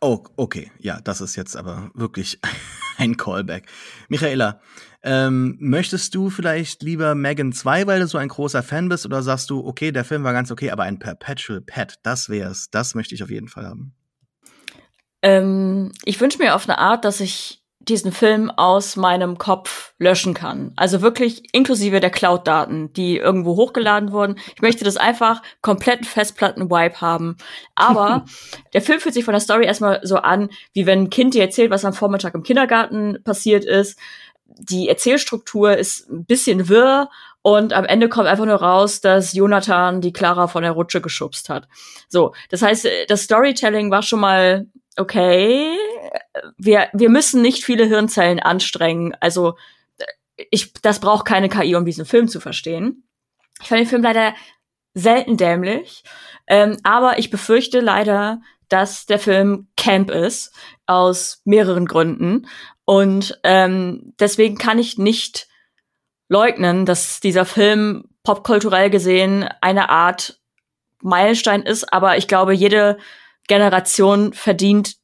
Oh, okay. Ja, das ist jetzt aber wirklich *laughs* ein Callback. Michaela, ähm, möchtest du vielleicht lieber Megan 2, weil du so ein großer Fan bist, oder sagst du, okay, der Film war ganz okay, aber ein Perpetual Pet, das wär's. Das möchte ich auf jeden Fall haben. Ähm, ich wünsche mir auf eine Art, dass ich diesen Film aus meinem Kopf löschen kann. Also wirklich inklusive der Cloud-Daten, die irgendwo hochgeladen wurden. Ich möchte das einfach komplett Festplatten-Wipe haben. Aber *laughs* der Film fühlt sich von der Story erstmal so an, wie wenn ein Kind dir erzählt, was am Vormittag im Kindergarten passiert ist. Die Erzählstruktur ist ein bisschen wirr und am Ende kommt einfach nur raus, dass Jonathan die Clara von der Rutsche geschubst hat. So, das heißt, das Storytelling war schon mal okay. Wir, wir müssen nicht viele Hirnzellen anstrengen. Also, ich, das braucht keine KI, um diesen Film zu verstehen. Ich fand den Film leider selten dämlich. Ähm, aber ich befürchte leider, dass der Film Camp ist, aus mehreren Gründen. Und ähm, deswegen kann ich nicht leugnen, dass dieser Film popkulturell gesehen eine Art Meilenstein ist, aber ich glaube, jede Generation verdient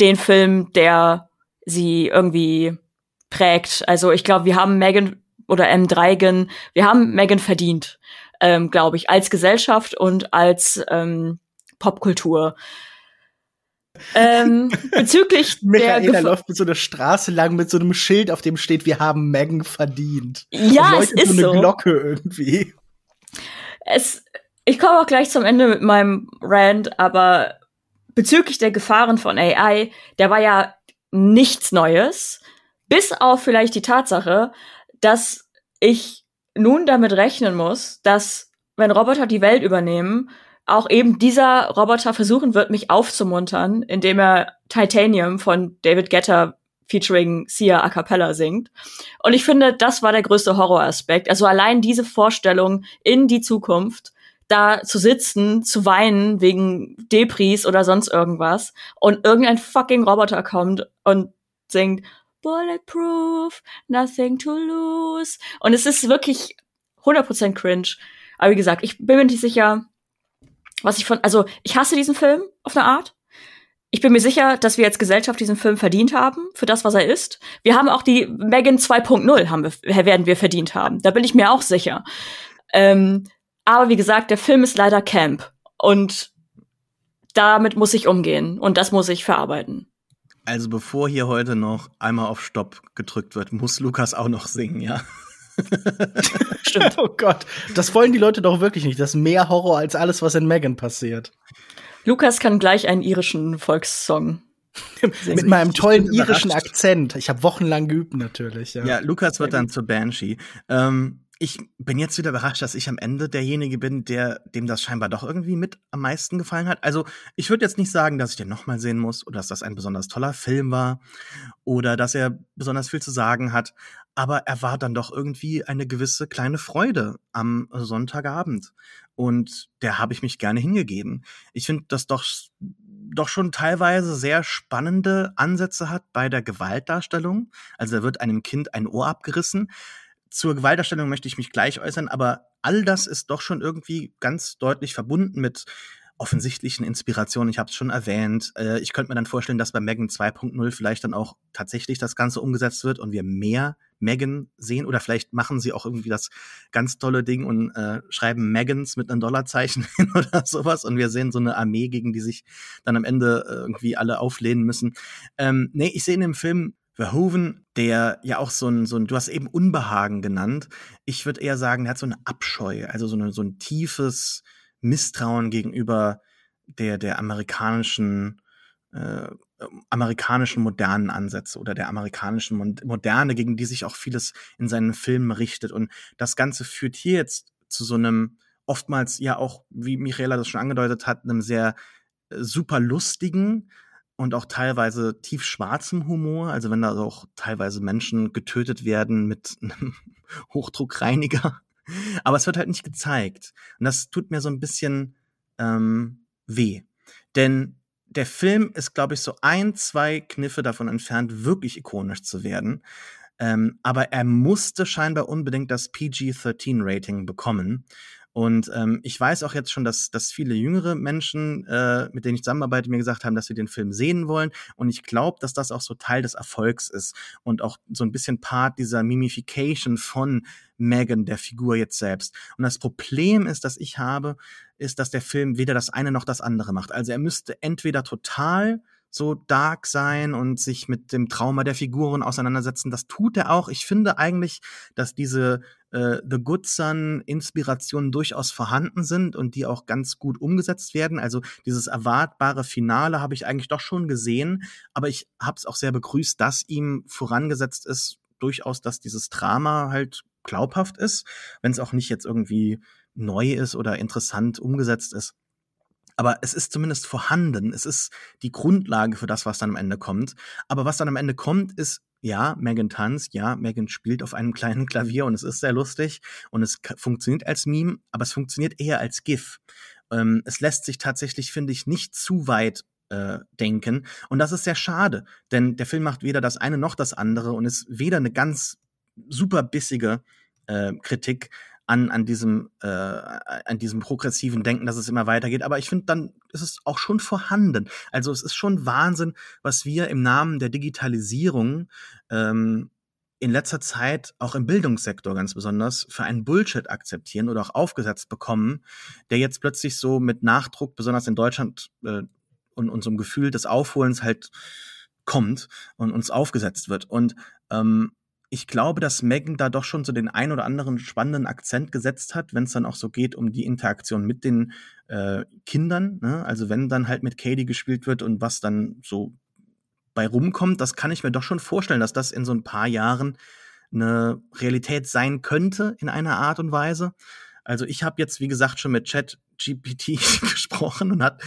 den Film, der sie irgendwie prägt. Also ich glaube, wir haben Megan oder M. Dreigen, wir haben Megan verdient, ähm, glaube ich, als Gesellschaft und als ähm, Popkultur. ähm, *laughs* bezüglich Michaela der läuft mit so einer Straße lang mit so einem Schild, auf dem steht, wir haben Megan verdient. Ja, es ist so eine so. Glocke irgendwie. es, ich komme auch gleich zum Ende mit meinem Rant, aber bezüglich der Gefahren von AI, der war ja nichts Neues, bis auf vielleicht die Tatsache, dass ich nun damit rechnen muss, dass wenn Roboter die Welt übernehmen, auch eben dieser Roboter versuchen wird, mich aufzumuntern, indem er Titanium von David Guetta featuring Sia a cappella singt. Und ich finde, das war der größte Horroraspekt. Also allein diese Vorstellung in die Zukunft, da zu sitzen, zu weinen wegen Depris oder sonst irgendwas und irgendein fucking Roboter kommt und singt Bulletproof, nothing to lose. Und es ist wirklich 100% cringe. Aber wie gesagt, ich bin mir nicht sicher, was ich von, also ich hasse diesen Film auf eine Art. Ich bin mir sicher, dass wir als Gesellschaft diesen Film verdient haben für das, was er ist. Wir haben auch die Megan 2.0 haben wir, werden wir verdient haben. Da bin ich mir auch sicher. Ähm, aber wie gesagt, der Film ist leider Camp und damit muss ich umgehen und das muss ich verarbeiten. Also bevor hier heute noch einmal auf Stopp gedrückt wird, muss Lukas auch noch singen, ja? *laughs* *laughs* Stimmt. Oh Gott, das wollen die Leute doch wirklich nicht. Das ist mehr Horror als alles, was in Megan passiert. Lukas kann gleich einen irischen Volkssong. Mit meinem tollen irischen Akzent. Ich habe wochenlang geübt natürlich. Ja. Ja, Lukas wird dann zur Banshee. Ähm, ich bin jetzt wieder überrascht, dass ich am Ende derjenige bin, der dem das scheinbar doch irgendwie mit am meisten gefallen hat. Also ich würde jetzt nicht sagen, dass ich den nochmal sehen muss oder dass das ein besonders toller Film war oder dass er besonders viel zu sagen hat. Aber er war dann doch irgendwie eine gewisse kleine Freude am Sonntagabend. Und der habe ich mich gerne hingegeben. Ich finde, dass doch doch schon teilweise sehr spannende Ansätze hat bei der Gewaltdarstellung. Also da wird einem Kind ein Ohr abgerissen. Zur Gewaltdarstellung möchte ich mich gleich äußern, aber all das ist doch schon irgendwie ganz deutlich verbunden mit offensichtlichen Inspirationen. Ich habe es schon erwähnt. Äh, ich könnte mir dann vorstellen, dass bei Megan 2.0 vielleicht dann auch tatsächlich das Ganze umgesetzt wird und wir mehr Megan sehen oder vielleicht machen sie auch irgendwie das ganz tolle Ding und äh, schreiben Megans mit einem Dollarzeichen *laughs* hin oder sowas und wir sehen so eine Armee, gegen die sich dann am Ende äh, irgendwie alle auflehnen müssen. Ähm, nee, ich sehe in dem Film Verhoeven, der ja auch so ein, so ein, du hast eben Unbehagen genannt. Ich würde eher sagen, der hat so eine Abscheu, also so, eine, so ein tiefes Misstrauen gegenüber der, der amerikanischen äh, amerikanischen modernen Ansätze oder der amerikanischen Moderne, gegen die sich auch vieles in seinen Filmen richtet. Und das Ganze führt hier jetzt zu so einem oftmals ja auch, wie Michaela das schon angedeutet hat, einem sehr äh, super lustigen und auch teilweise tiefschwarzem Humor. Also wenn da auch teilweise Menschen getötet werden mit *laughs* einem Hochdruckreiniger. Aber es wird halt nicht gezeigt. Und das tut mir so ein bisschen ähm, weh. Denn der Film ist, glaube ich, so ein, zwei Kniffe davon entfernt, wirklich ikonisch zu werden. Ähm, aber er musste scheinbar unbedingt das PG-13-Rating bekommen. Und ähm, ich weiß auch jetzt schon, dass, dass viele jüngere Menschen, äh, mit denen ich zusammenarbeite, mir gesagt haben, dass sie den Film sehen wollen. Und ich glaube, dass das auch so Teil des Erfolgs ist und auch so ein bisschen Part dieser Mimification von Megan, der Figur jetzt selbst. Und das Problem ist, das ich habe, ist, dass der Film weder das eine noch das andere macht. Also er müsste entweder total so dark sein und sich mit dem Trauma der Figuren auseinandersetzen. Das tut er auch. Ich finde eigentlich, dass diese äh, The Good Son Inspirationen durchaus vorhanden sind und die auch ganz gut umgesetzt werden. Also dieses erwartbare Finale habe ich eigentlich doch schon gesehen, aber ich habe es auch sehr begrüßt, dass ihm vorangesetzt ist, durchaus, dass dieses Drama halt glaubhaft ist, wenn es auch nicht jetzt irgendwie neu ist oder interessant umgesetzt ist aber es ist zumindest vorhanden. Es ist die Grundlage für das, was dann am Ende kommt. Aber was dann am Ende kommt, ist, ja, Megan tanzt, ja, Megan spielt auf einem *laughs* kleinen Klavier und es ist sehr lustig und es funktioniert als Meme, aber es funktioniert eher als GIF. Ähm, es lässt sich tatsächlich, finde ich, nicht zu weit äh, denken. Und das ist sehr schade, denn der Film macht weder das eine noch das andere und ist weder eine ganz super bissige äh, Kritik, an, an diesem, äh, an diesem progressiven Denken, dass es immer weitergeht. Aber ich finde, dann ist es auch schon vorhanden. Also es ist schon Wahnsinn, was wir im Namen der Digitalisierung ähm, in letzter Zeit auch im Bildungssektor ganz besonders für einen Bullshit akzeptieren oder auch aufgesetzt bekommen, der jetzt plötzlich so mit Nachdruck, besonders in Deutschland äh, und unserem Gefühl des Aufholens halt kommt und uns aufgesetzt wird. Und ähm, ich glaube, dass Megan da doch schon so den ein oder anderen spannenden Akzent gesetzt hat, wenn es dann auch so geht um die Interaktion mit den äh, Kindern. Ne? Also wenn dann halt mit Katie gespielt wird und was dann so bei rumkommt, das kann ich mir doch schon vorstellen, dass das in so ein paar Jahren eine Realität sein könnte in einer Art und Weise. Also ich habe jetzt, wie gesagt, schon mit Chat GPT *laughs* gesprochen und hat,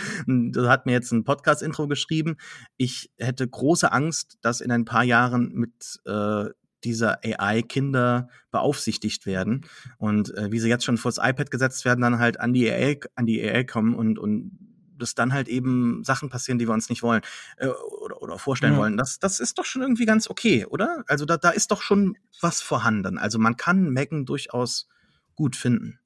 hat mir jetzt ein Podcast-Intro geschrieben. Ich hätte große Angst, dass in ein paar Jahren mit äh, dieser AI-Kinder beaufsichtigt werden und äh, wie sie jetzt schon vors iPad gesetzt werden, dann halt an die AI, an die AI kommen und, und dass dann halt eben Sachen passieren, die wir uns nicht wollen äh, oder, oder vorstellen mhm. wollen. Das, das ist doch schon irgendwie ganz okay, oder? Also da, da ist doch schon was vorhanden. Also man kann Megan durchaus gut finden.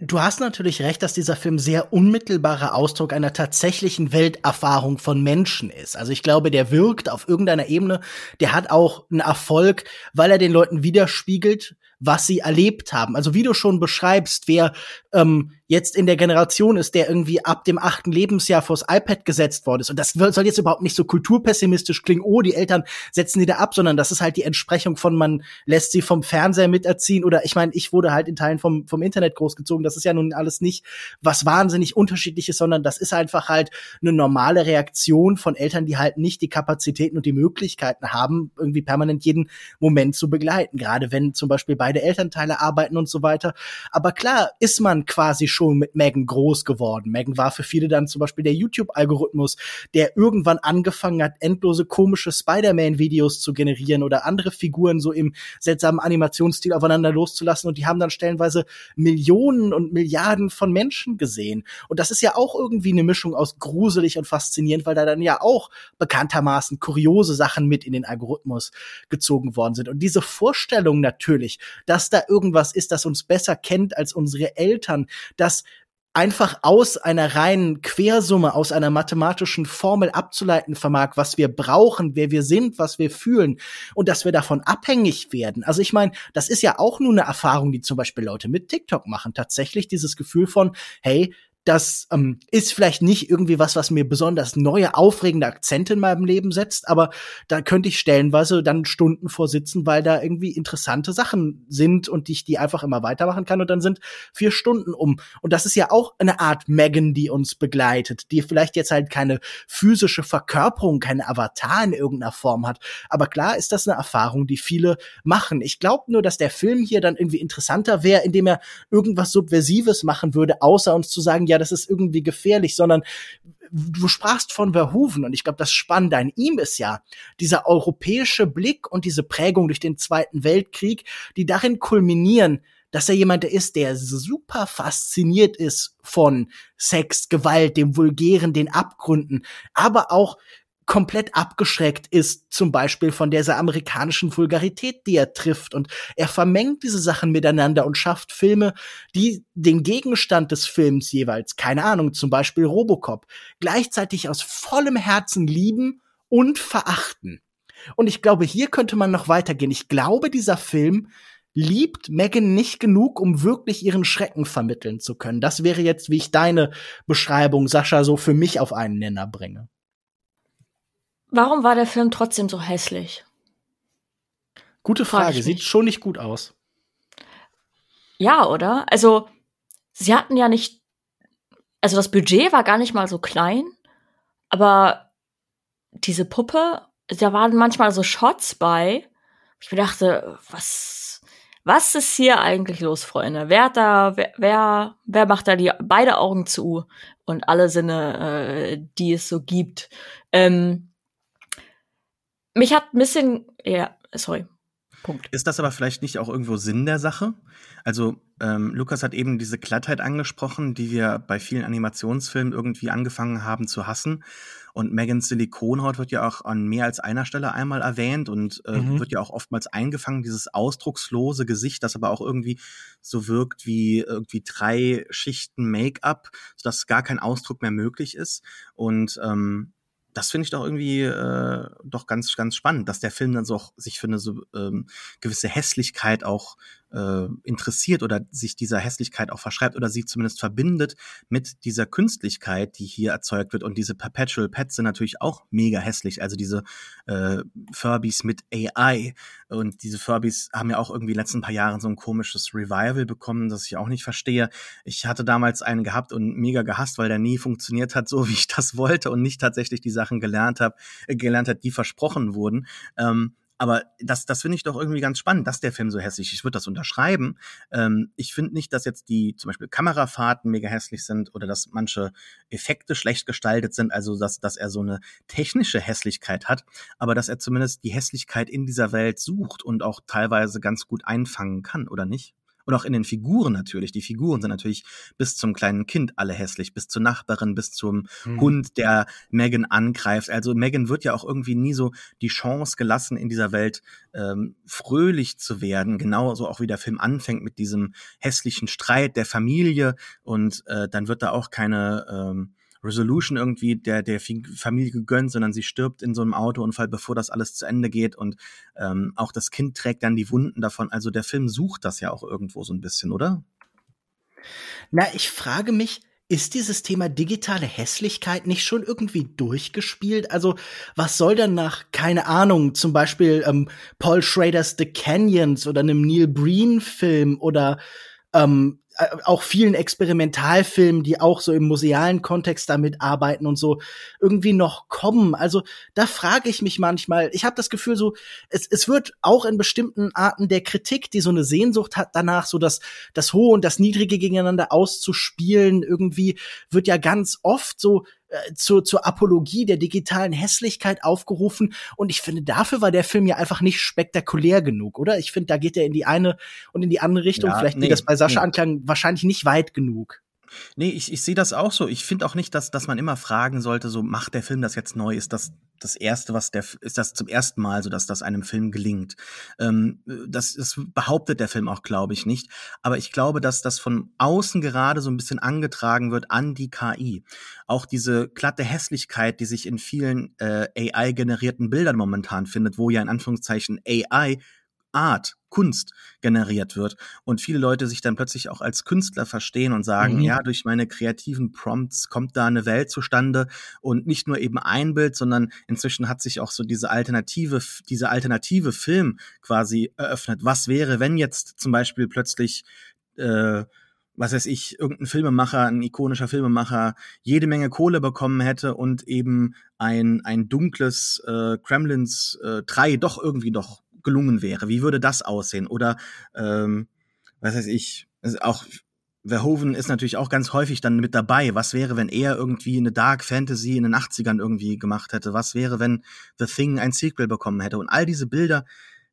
Du hast natürlich recht, dass dieser Film sehr unmittelbarer Ausdruck einer tatsächlichen Welterfahrung von Menschen ist. Also ich glaube, der wirkt auf irgendeiner Ebene, der hat auch einen Erfolg, weil er den Leuten widerspiegelt, was sie erlebt haben. Also wie du schon beschreibst, wer ähm, jetzt in der Generation ist, der irgendwie ab dem achten Lebensjahr vors iPad gesetzt worden ist. Und das soll jetzt überhaupt nicht so kulturpessimistisch klingen, oh, die Eltern setzen die da ab, sondern das ist halt die Entsprechung von, man lässt sie vom Fernseher miterziehen oder ich meine, ich wurde halt in Teilen vom, vom Internet großgezogen. Das ist ja nun alles nicht was wahnsinnig unterschiedliches, sondern das ist einfach halt eine normale Reaktion von Eltern, die halt nicht die Kapazitäten und die Möglichkeiten haben, irgendwie permanent jeden Moment zu begleiten. Gerade wenn zum Beispiel beide Elternteile arbeiten und so weiter. Aber klar ist man quasi schon mit Megan groß geworden. Megan war für viele dann zum Beispiel der YouTube-Algorithmus, der irgendwann angefangen hat, endlose komische Spider-Man-Videos zu generieren oder andere Figuren so im seltsamen Animationsstil aufeinander loszulassen und die haben dann stellenweise Millionen und Milliarden von Menschen gesehen. Und das ist ja auch irgendwie eine Mischung aus gruselig und faszinierend, weil da dann ja auch bekanntermaßen kuriose Sachen mit in den Algorithmus gezogen worden sind. Und diese Vorstellung natürlich, dass da irgendwas ist, das uns besser kennt als unsere Eltern, das einfach aus einer reinen Quersumme, aus einer mathematischen Formel abzuleiten vermag, was wir brauchen, wer wir sind, was wir fühlen und dass wir davon abhängig werden. Also ich meine, das ist ja auch nur eine Erfahrung, die zum Beispiel Leute mit TikTok machen. Tatsächlich dieses Gefühl von, hey, das ähm, ist vielleicht nicht irgendwie was, was mir besonders neue, aufregende Akzente in meinem Leben setzt, aber da könnte ich stellenweise dann Stunden vorsitzen, weil da irgendwie interessante Sachen sind und ich die einfach immer weitermachen kann und dann sind vier Stunden um. Und das ist ja auch eine Art Megan, die uns begleitet, die vielleicht jetzt halt keine physische Verkörperung, keine Avatar in irgendeiner Form hat. Aber klar ist das eine Erfahrung, die viele machen. Ich glaube nur, dass der Film hier dann irgendwie interessanter wäre, indem er irgendwas Subversives machen würde, außer uns zu sagen, ja, das ist irgendwie gefährlich, sondern du sprachst von Verhoeven und ich glaube, das Spannende an ihm ist ja dieser europäische Blick und diese Prägung durch den Zweiten Weltkrieg, die darin kulminieren, dass er jemand ist, der super fasziniert ist von Sex, Gewalt, dem Vulgären, den Abgründen, aber auch komplett abgeschreckt ist, zum Beispiel von dieser amerikanischen Vulgarität, die er trifft. Und er vermengt diese Sachen miteinander und schafft Filme, die den Gegenstand des Films jeweils, keine Ahnung, zum Beispiel Robocop, gleichzeitig aus vollem Herzen lieben und verachten. Und ich glaube, hier könnte man noch weitergehen. Ich glaube, dieser Film liebt Megan nicht genug, um wirklich ihren Schrecken vermitteln zu können. Das wäre jetzt, wie ich deine Beschreibung, Sascha, so für mich auf einen Nenner bringe. Warum war der Film trotzdem so hässlich? Gute Frage, sieht schon nicht gut aus. Ja, oder? Also, sie hatten ja nicht, also das Budget war gar nicht mal so klein, aber diese Puppe, da waren manchmal so Shots bei. Ich dachte, was, was ist hier eigentlich los, Freunde? Wer hat da, wer, wer, wer macht da die beide Augen zu und alle Sinne, äh, die es so gibt? Ähm, mich hat ein bisschen, ja, sorry, Punkt. Ist das aber vielleicht nicht auch irgendwo Sinn der Sache? Also ähm, Lukas hat eben diese Glattheit angesprochen, die wir bei vielen Animationsfilmen irgendwie angefangen haben zu hassen. Und Megans Silikonhaut wird ja auch an mehr als einer Stelle einmal erwähnt und äh, mhm. wird ja auch oftmals eingefangen, dieses ausdruckslose Gesicht, das aber auch irgendwie so wirkt wie irgendwie drei Schichten Make-up, sodass gar kein Ausdruck mehr möglich ist. Und ähm, das finde ich doch irgendwie äh, doch ganz, ganz spannend, dass der Film dann so auch sich für eine so ähm, gewisse Hässlichkeit auch äh, interessiert oder sich dieser Hässlichkeit auch verschreibt oder sie zumindest verbindet mit dieser Künstlichkeit, die hier erzeugt wird. Und diese Perpetual Pets sind natürlich auch mega hässlich. Also diese äh, Furbies mit AI. Und diese Furbies haben ja auch irgendwie in den letzten paar Jahren so ein komisches Revival bekommen, das ich auch nicht verstehe. Ich hatte damals einen gehabt und mega gehasst, weil der nie funktioniert hat, *laughs* so wie ich das wollte und nicht tatsächlich die Sachen gelernt habe, äh, gelernt hat, die versprochen wurden. Ähm, aber das, das finde ich doch irgendwie ganz spannend, dass der Film so hässlich ist. Ich würde das unterschreiben. Ähm, ich finde nicht, dass jetzt die zum Beispiel Kamerafahrten mega hässlich sind oder dass manche Effekte schlecht gestaltet sind, also dass, dass er so eine technische Hässlichkeit hat, aber dass er zumindest die Hässlichkeit in dieser Welt sucht und auch teilweise ganz gut einfangen kann, oder nicht? Und auch in den Figuren natürlich. Die Figuren sind natürlich bis zum kleinen Kind alle hässlich, bis zur Nachbarin, bis zum mhm. Hund, der Megan angreift. Also Megan wird ja auch irgendwie nie so die Chance gelassen, in dieser Welt ähm, fröhlich zu werden. Genauso auch wie der Film anfängt mit diesem hässlichen Streit der Familie. Und äh, dann wird da auch keine ähm, Resolution irgendwie der, der Familie gegönnt, sondern sie stirbt in so einem Autounfall, bevor das alles zu Ende geht und ähm, auch das Kind trägt dann die Wunden davon. Also der Film sucht das ja auch irgendwo so ein bisschen, oder? Na, ich frage mich, ist dieses Thema digitale Hässlichkeit nicht schon irgendwie durchgespielt? Also, was soll denn nach, keine Ahnung, zum Beispiel ähm, Paul Schraders The Canyons oder einem Neil Breen-Film oder ähm, äh, auch vielen Experimentalfilmen, die auch so im musealen Kontext damit arbeiten und so irgendwie noch kommen. Also da frage ich mich manchmal, ich habe das Gefühl so, es, es wird auch in bestimmten Arten der Kritik, die so eine Sehnsucht hat danach, so das, das Hohe und das Niedrige gegeneinander auszuspielen, irgendwie wird ja ganz oft so äh, zur, zur Apologie der digitalen Hässlichkeit aufgerufen. Und ich finde, dafür war der Film ja einfach nicht spektakulär genug, oder? Ich finde, da geht er in die eine und in die andere Richtung. Ja, Vielleicht nee, das bei Sascha nee. anklang, wahrscheinlich nicht weit genug. Nee, ich, ich sehe das auch so. Ich finde auch nicht, dass, dass man immer fragen sollte, so macht der Film das jetzt neu? Ist das das erste, was der ist das zum ersten Mal, so dass das einem Film gelingt? Ähm, das, das behauptet der Film auch, glaube ich, nicht. Aber ich glaube, dass das von außen gerade so ein bisschen angetragen wird an die KI. Auch diese glatte Hässlichkeit, die sich in vielen äh, AI-generierten Bildern momentan findet, wo ja in Anführungszeichen AI Art, Kunst generiert wird und viele Leute sich dann plötzlich auch als Künstler verstehen und sagen, mhm. ja, durch meine kreativen Prompts kommt da eine Welt zustande und nicht nur eben ein Bild, sondern inzwischen hat sich auch so diese alternative, diese alternative Film quasi eröffnet. Was wäre, wenn jetzt zum Beispiel plötzlich äh, was weiß ich, irgendein Filmemacher, ein ikonischer Filmemacher, jede Menge Kohle bekommen hätte und eben ein, ein dunkles äh, Kremlins äh, 3 doch irgendwie doch gelungen wäre. Wie würde das aussehen? Oder ähm, was weiß ich, auch Verhoeven ist natürlich auch ganz häufig dann mit dabei. Was wäre, wenn er irgendwie eine Dark Fantasy in den 80ern irgendwie gemacht hätte? Was wäre, wenn The Thing ein Sequel bekommen hätte? Und all diese Bilder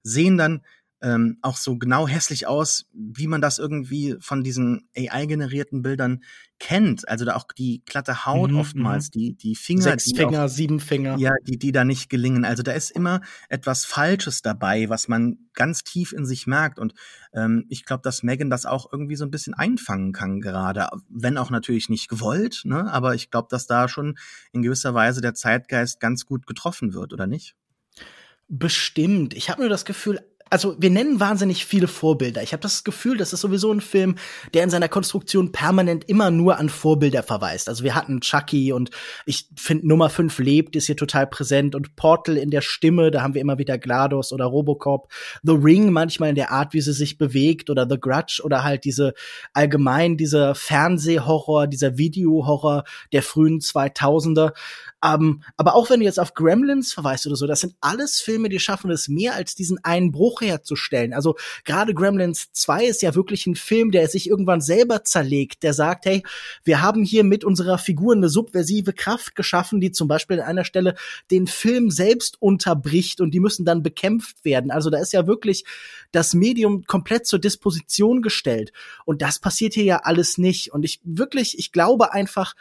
sehen dann ähm, auch so genau hässlich aus, wie man das irgendwie von diesen AI-generierten Bildern kennt. Also da auch die glatte Haut mhm, oftmals, mhm. die, die Finger. Sechs die Finger, auch, sieben Finger. Ja, die, die da nicht gelingen. Also da ist immer etwas Falsches dabei, was man ganz tief in sich merkt. Und ähm, ich glaube, dass Megan das auch irgendwie so ein bisschen einfangen kann gerade. Wenn auch natürlich nicht gewollt, ne? Aber ich glaube, dass da schon in gewisser Weise der Zeitgeist ganz gut getroffen wird, oder nicht? Bestimmt. Ich habe nur das Gefühl, also wir nennen wahnsinnig viele Vorbilder. Ich habe das Gefühl, das ist sowieso ein Film, der in seiner Konstruktion permanent immer nur an Vorbilder verweist. Also wir hatten Chucky und ich finde Nummer 5 lebt, ist hier total präsent und Portal in der Stimme, da haben wir immer wieder GLaDOS oder Robocop. The Ring manchmal in der Art, wie sie sich bewegt oder The Grudge oder halt diese allgemein dieser Fernsehhorror, dieser Videohorror der frühen 2000er. Um, ähm, aber auch wenn du jetzt auf Gremlins verweist oder so, das sind alles Filme, die schaffen es mehr als diesen einen Bruch herzustellen. Also gerade Gremlins 2 ist ja wirklich ein Film, der sich irgendwann selber zerlegt, der sagt, hey, wir haben hier mit unserer Figur eine subversive Kraft geschaffen, die zum Beispiel an einer Stelle den Film selbst unterbricht und die müssen dann bekämpft werden. Also da ist ja wirklich das Medium komplett zur Disposition gestellt. Und das passiert hier ja alles nicht. Und ich wirklich, ich glaube einfach,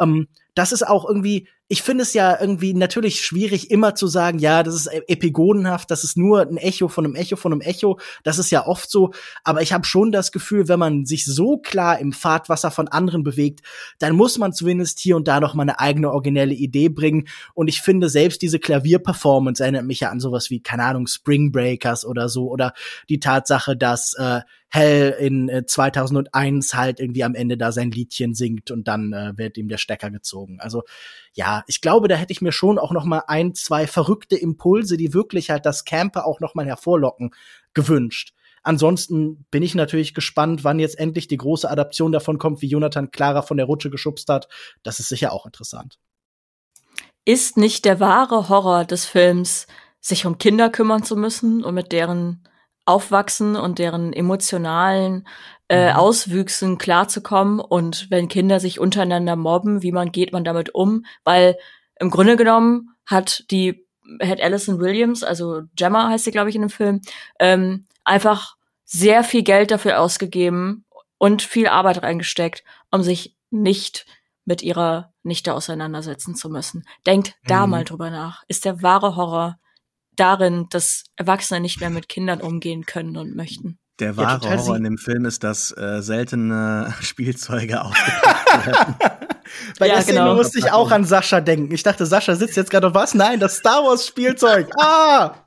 ähm, das ist auch irgendwie, ich finde es ja irgendwie natürlich schwierig, immer zu sagen, ja, das ist e-, epigonenhaft, das ist nur ein Echo von einem Echo von einem Echo. Das ist ja oft so. Aber ich habe schon das Gefühl, wenn man sich so klar im Fahrtwasser von anderen bewegt, dann muss man zumindest hier und da noch mal eine eigene originelle Idee bringen. Und ich finde selbst diese Klavierperformance erinnert mich ja an sowas wie, keine Ahnung, Spring Breakers oder so. Oder die Tatsache, dass äh, Hell in äh, 2001 halt irgendwie am Ende da sein Liedchen singt und dann äh, wird ihm der Stecker gezogen. Also ja, ich glaube, da hätte ich mir schon auch noch mal ein, zwei verrückte Impulse, die wirklich halt das Camper auch noch mal hervorlocken, gewünscht. Ansonsten bin ich natürlich gespannt, wann jetzt endlich die große Adaption davon kommt, wie Jonathan Clara von der Rutsche geschubst hat. Das ist sicher auch interessant. Ist nicht der wahre Horror des Films, sich um Kinder kümmern zu müssen und mit deren Aufwachsen und deren emotionalen äh, mhm. Auswüchsen klarzukommen und wenn Kinder sich untereinander mobben, wie man geht man damit um, weil im Grunde genommen hat die hat Alison Williams, also Gemma heißt sie glaube ich in dem Film, ähm, einfach sehr viel Geld dafür ausgegeben und viel Arbeit reingesteckt, um sich nicht mit ihrer Nichte auseinandersetzen zu müssen. Denkt mhm. da mal drüber nach. Ist der wahre Horror darin, dass Erwachsene nicht mehr mit Kindern umgehen können und möchten. Der wahre ja, Horror in dem Film ist, dass äh, seltene *laughs* Spielzeuge aufgepackt werden. *laughs* Bei ja, der Szene genau. musste ich auch an Sascha denken. Ich dachte, Sascha sitzt jetzt gerade auf was? Nein, das Star Wars Spielzeug. *laughs* Ah!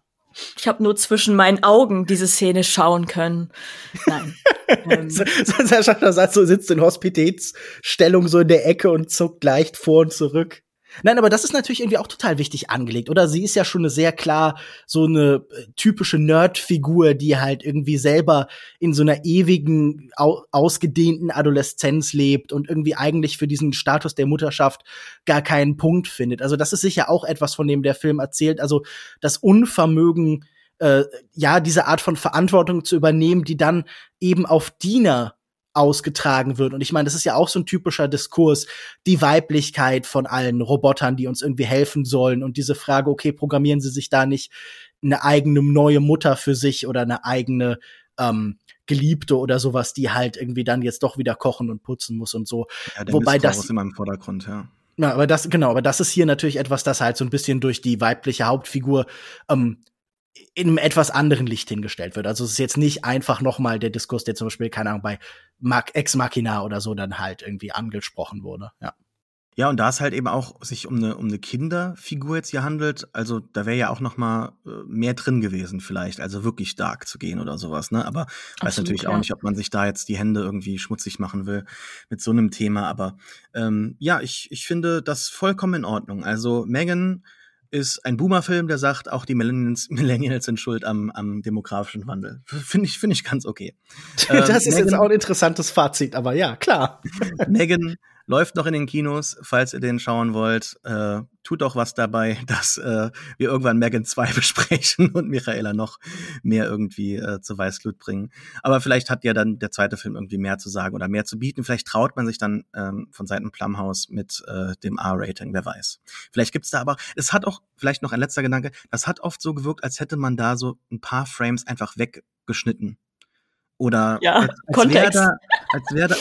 Ich habe nur zwischen meinen Augen diese Szene schauen können. Nein. ähm. Sascha so sitzt in Hospitätsstellung so in der Ecke und zuckt leicht vor und zurück. Nein, aber das ist natürlich irgendwie auch total wichtig angelegt, oder? Sie ist ja schon eine sehr klar so eine äh, typische Nerd-Figur, die halt irgendwie selber in so einer ewigen, au ausgedehnten Adoleszenz lebt und irgendwie eigentlich für diesen Status der Mutterschaft gar keinen Punkt findet. Also das ist sicher auch etwas, von dem der Film erzählt. Also das Unvermögen, äh, ja, diese Art von Verantwortung zu übernehmen, die dann eben auf Diener ausgetragen wird. Und ich meine, das ist ja auch so ein typischer Diskurs, die Weiblichkeit von allen Robotern, die uns irgendwie helfen sollen und diese Frage, okay, programmieren sie sich da nicht eine eigene neue Mutter für sich oder eine eigene ähm, Geliebte oder sowas, die halt irgendwie dann jetzt doch wieder kochen und putzen muss und so. Ja, der Wobei das ist immer im Vordergrund, ja. Ja, aber das, genau, aber das ist hier natürlich etwas, das halt so ein bisschen durch die weibliche Hauptfigur ähm, in einem etwas anderen Licht hingestellt wird. Also es ist jetzt nicht einfach nochmal der Diskurs, der zum Beispiel, keine Ahnung, bei Ex Machina oder so dann halt irgendwie angesprochen wurde, ja. Ja, und da es halt eben auch sich um eine, um eine Kinderfigur jetzt hier handelt, also da wäre ja auch noch mal äh, mehr drin gewesen vielleicht, also wirklich dark zu gehen oder sowas, ne? Aber Absolut, weiß natürlich ja. auch nicht, ob man sich da jetzt die Hände irgendwie schmutzig machen will mit so einem Thema. Aber ähm, ja, ich, ich finde das vollkommen in Ordnung. Also Megan ist ein Boomer-Film, der sagt, auch die Millennials, *laughs* Millennials sind schuld am, am demografischen Wandel. Finde ich, finde ich ganz okay. *laughs* das ähm, ist Megan, jetzt auch ein interessantes Fazit, aber ja, klar. Megan läuft noch in den Kinos, falls ihr den schauen wollt. Äh, tut auch was dabei, *laughs* dass äh, wir irgendwann Megan 2 *laughs* besprechen und Michaela noch mehr irgendwie äh, zur Weißglut bringen. Aber vielleicht hat ja dann der zweite Film irgendwie mehr zu sagen oder mehr zu bieten. Vielleicht traut man sich dann ähm, von Seiten Plumhouse mit äh, dem R-Rating, wer weiß. Vielleicht gibt's da aber, es hat auch, vielleicht noch ein letzter Gedanke, das hat oft so gewirkt, als hätte man da so ein paar Frames einfach weggeschnitten. Oder ja, als, als Kontext. Wär da, als wäre da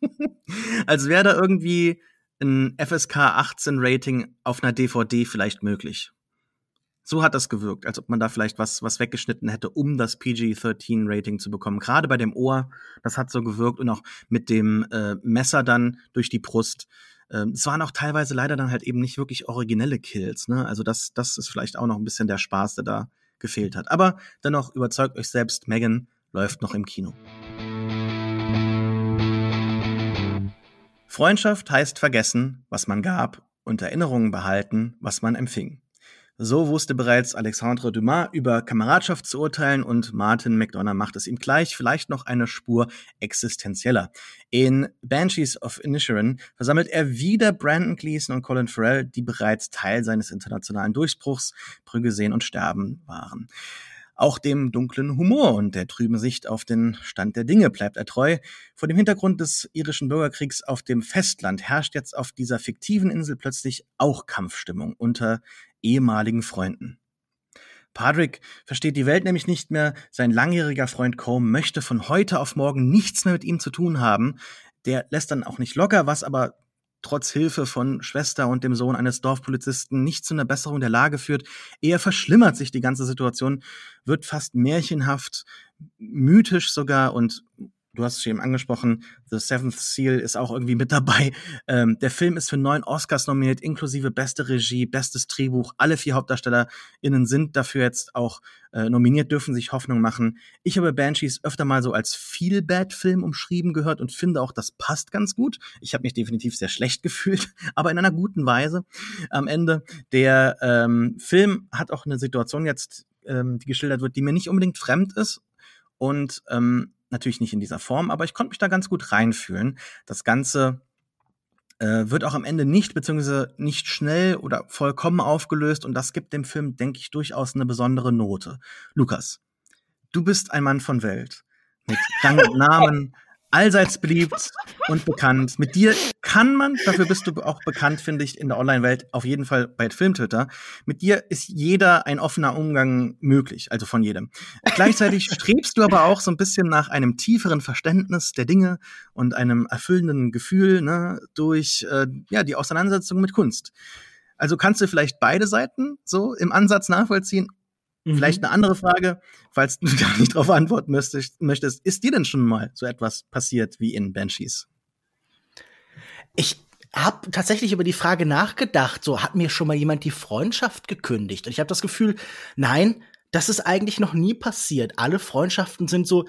*laughs* als wäre da irgendwie ein FSK 18 Rating auf einer DVD vielleicht möglich. So hat das gewirkt, als ob man da vielleicht was, was weggeschnitten hätte, um das PG-13 Rating zu bekommen. Gerade bei dem Ohr, das hat so gewirkt und auch mit dem äh, Messer dann durch die Brust. Ähm, es waren auch teilweise leider dann halt eben nicht wirklich originelle Kills. Ne? Also das, das ist vielleicht auch noch ein bisschen der Spaß, der da gefehlt hat. Aber dennoch überzeugt euch selbst, Megan läuft noch im Kino. Freundschaft heißt vergessen, was man gab, und Erinnerungen behalten, was man empfing. So wusste bereits Alexandre Dumas über Kameradschaft zu urteilen und Martin McDonough macht es ihm gleich, vielleicht noch eine Spur existenzieller. In Banshees of Inisherin versammelt er wieder Brandon Gleason und Colin Farrell, die bereits Teil seines internationalen Durchbruchs, Brügge sehen und sterben waren. Auch dem dunklen Humor und der trüben Sicht auf den Stand der Dinge bleibt er treu. Vor dem Hintergrund des irischen Bürgerkriegs auf dem Festland herrscht jetzt auf dieser fiktiven Insel plötzlich auch Kampfstimmung unter ehemaligen Freunden. Patrick versteht die Welt nämlich nicht mehr. Sein langjähriger Freund Combe möchte von heute auf morgen nichts mehr mit ihm zu tun haben. Der lässt dann auch nicht locker, was aber trotz Hilfe von Schwester und dem Sohn eines Dorfpolizisten nicht zu einer Besserung der Lage führt. Eher verschlimmert sich die ganze Situation, wird fast märchenhaft, mythisch sogar und du hast es eben angesprochen, The Seventh Seal ist auch irgendwie mit dabei. Ähm, der Film ist für neun Oscars nominiert, inklusive beste Regie, bestes Drehbuch. Alle vier HauptdarstellerInnen sind dafür jetzt auch äh, nominiert, dürfen sich Hoffnung machen. Ich habe Banshees öfter mal so als Feel-Bad-Film umschrieben gehört und finde auch, das passt ganz gut. Ich habe mich definitiv sehr schlecht *laughs* gefühlt, aber in einer guten Weise am Ende. Der ähm, Film hat auch eine Situation jetzt, ähm, die geschildert wird, die mir nicht unbedingt fremd ist. Und ähm, natürlich nicht in dieser Form, aber ich konnte mich da ganz gut reinfühlen. Das Ganze äh, wird auch am Ende nicht, beziehungsweise nicht schnell oder vollkommen aufgelöst und das gibt dem Film, denke ich, durchaus eine besondere Note. Lukas, du bist ein Mann von Welt mit Rang und *laughs* Namen, allseits beliebt und bekannt. Mit dir kann man, dafür bist du auch bekannt, finde ich, in der Online-Welt, auf jeden Fall bei Filmtwitter. Mit dir ist jeder ein offener Umgang möglich, also von jedem. Gleichzeitig *laughs* strebst du aber auch so ein bisschen nach einem tieferen Verständnis der Dinge und einem erfüllenden Gefühl ne, durch äh, ja, die Auseinandersetzung mit Kunst. Also kannst du vielleicht beide Seiten so im Ansatz nachvollziehen Mhm. Vielleicht eine andere Frage, falls du *laughs* da nicht drauf antworten möchtest. Ist dir denn schon mal so etwas passiert wie in Banshees? Ich habe tatsächlich über die Frage nachgedacht, so hat mir schon mal jemand die Freundschaft gekündigt. Und ich habe das Gefühl, nein, das ist eigentlich noch nie passiert. Alle Freundschaften sind so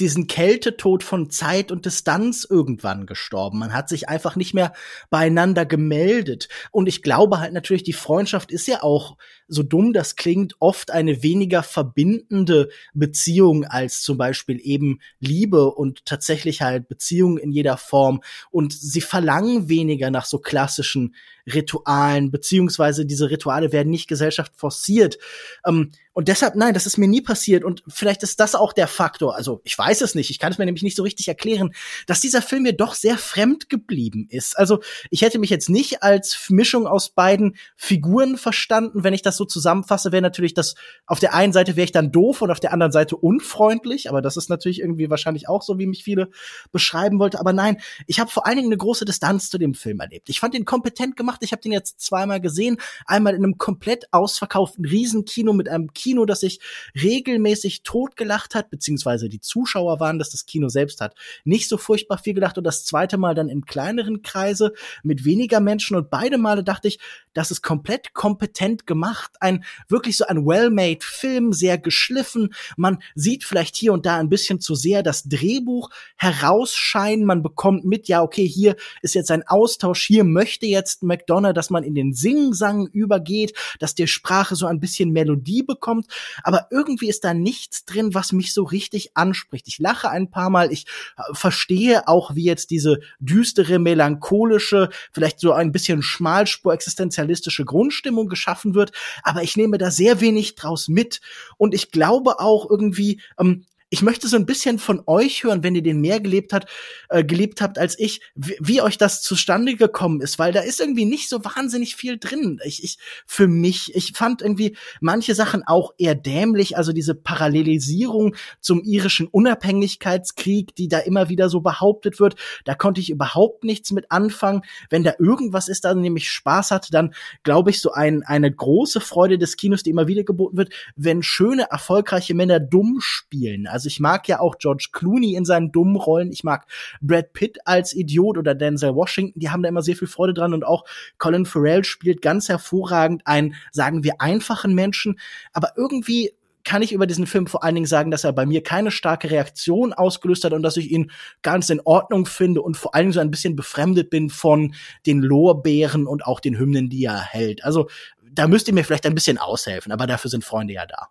diesen Kältetod von Zeit und Distanz irgendwann gestorben. Man hat sich einfach nicht mehr beieinander gemeldet. Und ich glaube halt natürlich, die Freundschaft ist ja auch, so dumm das klingt, oft eine weniger verbindende Beziehung als zum Beispiel eben Liebe und tatsächlich halt Beziehung in jeder Form. Und sie verlangen weniger nach so klassischen Ritualen, beziehungsweise diese Rituale werden nicht Gesellschaft forciert. Ähm, und deshalb, nein, das ist mir nie passiert. Und vielleicht ist das auch der Faktor. Also ich weiß es nicht. Ich kann es mir nämlich nicht so richtig erklären, dass dieser Film mir doch sehr fremd geblieben ist. Also ich hätte mich jetzt nicht als Mischung aus beiden Figuren verstanden. Wenn ich das so zusammenfasse, wäre natürlich das, auf der einen Seite wäre ich dann doof und auf der anderen Seite unfreundlich. Aber das ist natürlich irgendwie wahrscheinlich auch so, wie mich viele beschreiben wollte. Aber nein, ich habe vor allen Dingen eine große Distanz zu dem Film erlebt. Ich fand ihn kompetent gemacht. Ich habe den jetzt zweimal gesehen. Einmal in einem komplett ausverkauften Riesenkino mit einem Kino Kino, das sich regelmäßig totgelacht hat, beziehungsweise die Zuschauer waren, dass das Kino selbst hat, nicht so furchtbar viel gelacht und das zweite Mal dann in kleineren Kreise mit weniger Menschen. Und beide Male dachte ich, das ist komplett kompetent gemacht, ein wirklich so ein well-made Film, sehr geschliffen. Man sieht vielleicht hier und da ein bisschen zu sehr das Drehbuch herausscheinen. Man bekommt mit, ja, okay, hier ist jetzt ein Austausch, hier möchte jetzt McDonough, dass man in den Singsang übergeht, dass die Sprache so ein bisschen Melodie bekommt kommt, aber irgendwie ist da nichts drin, was mich so richtig anspricht. Ich lache ein paar Mal, ich äh, verstehe auch, wie jetzt diese düstere, melancholische, vielleicht so ein bisschen schmalspur existenzialistische Grundstimmung geschaffen wird, aber ich nehme da sehr wenig draus mit. Und ich glaube auch irgendwie, ähm, ich möchte so ein bisschen von euch hören, wenn ihr den mehr gelebt habt, äh, gelebt habt als ich, wie, wie, euch das zustande gekommen ist, weil da ist irgendwie nicht so wahnsinnig viel drin. Ich, ich für mich, ich fand irgendwie manche Sachen auch eher dämlich, also diese Parallelisierung zum irischen Unabhängigkeitskrieg, die da immer wieder so behauptet wird, da konnte ich überhaupt nichts mit anfangen. Wenn da irgendwas ist, da nämlich Spaß hat, dann glaube ich so ein, eine große Freude des Kinos, die immer wieder geboten wird, wenn schöne erfolgreiche Männer dumm spielen. Also ich mag ja auch George Clooney in seinen dummen Rollen. Ich mag Brad Pitt als Idiot oder Denzel Washington. Die haben da immer sehr viel Freude dran und auch Colin Farrell spielt ganz hervorragend einen, sagen wir, einfachen Menschen. Aber irgendwie kann ich über diesen Film vor allen Dingen sagen, dass er bei mir keine starke Reaktion ausgelöst hat und dass ich ihn ganz in Ordnung finde und vor allen Dingen so ein bisschen befremdet bin von den Lorbeeren und auch den Hymnen, die er hält. Also da müsst ihr mir vielleicht ein bisschen aushelfen, aber dafür sind Freunde ja da.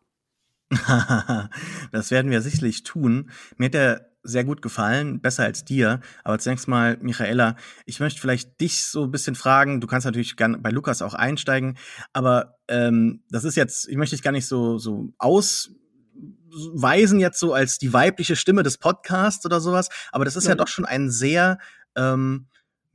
*laughs* das werden wir sicherlich tun. Mir hat der sehr gut gefallen, besser als dir. Aber zunächst mal, Michaela, ich möchte vielleicht dich so ein bisschen fragen. Du kannst natürlich gerne bei Lukas auch einsteigen, aber ähm, das ist jetzt, ich möchte dich gar nicht so so ausweisen jetzt so als die weibliche Stimme des Podcasts oder sowas. Aber das ist ja, ja doch schon ein sehr ähm,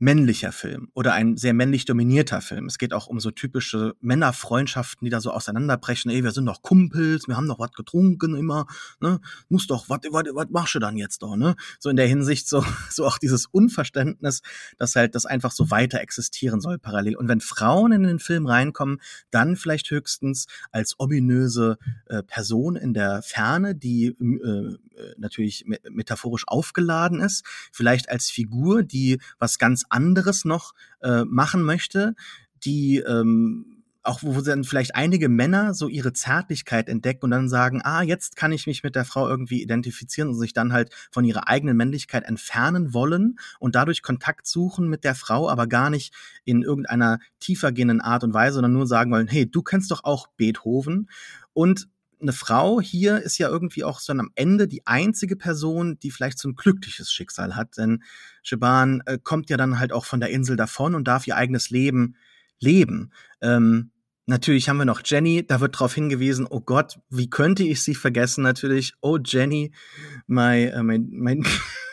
männlicher Film oder ein sehr männlich dominierter Film. Es geht auch um so typische Männerfreundschaften, die da so auseinanderbrechen. Ey, wir sind doch Kumpels, wir haben doch was getrunken immer, ne? Muss doch, was machst du dann jetzt doch, ne? So in der Hinsicht so *laughs* so auch dieses Unverständnis, dass halt das einfach so weiter existieren soll parallel. Und wenn Frauen in den Film reinkommen, dann vielleicht höchstens als ominöse äh, Person in der Ferne, die äh, natürlich metaphorisch aufgeladen ist, vielleicht als Figur, die was ganz anderes noch äh, machen möchte, die ähm, auch wo dann vielleicht einige Männer so ihre Zärtlichkeit entdecken und dann sagen, ah, jetzt kann ich mich mit der Frau irgendwie identifizieren und sich dann halt von ihrer eigenen Männlichkeit entfernen wollen und dadurch Kontakt suchen mit der Frau, aber gar nicht in irgendeiner tiefergehenden Art und Weise, sondern nur sagen wollen, hey, du kennst doch auch Beethoven. Und eine Frau hier ist ja irgendwie auch so am Ende die einzige Person, die vielleicht so ein glückliches Schicksal hat. Denn Shaban äh, kommt ja dann halt auch von der Insel davon und darf ihr eigenes Leben leben. Ähm, natürlich haben wir noch Jenny, da wird darauf hingewiesen, oh Gott, wie könnte ich sie vergessen? Natürlich, oh Jenny, my, uh, my, my,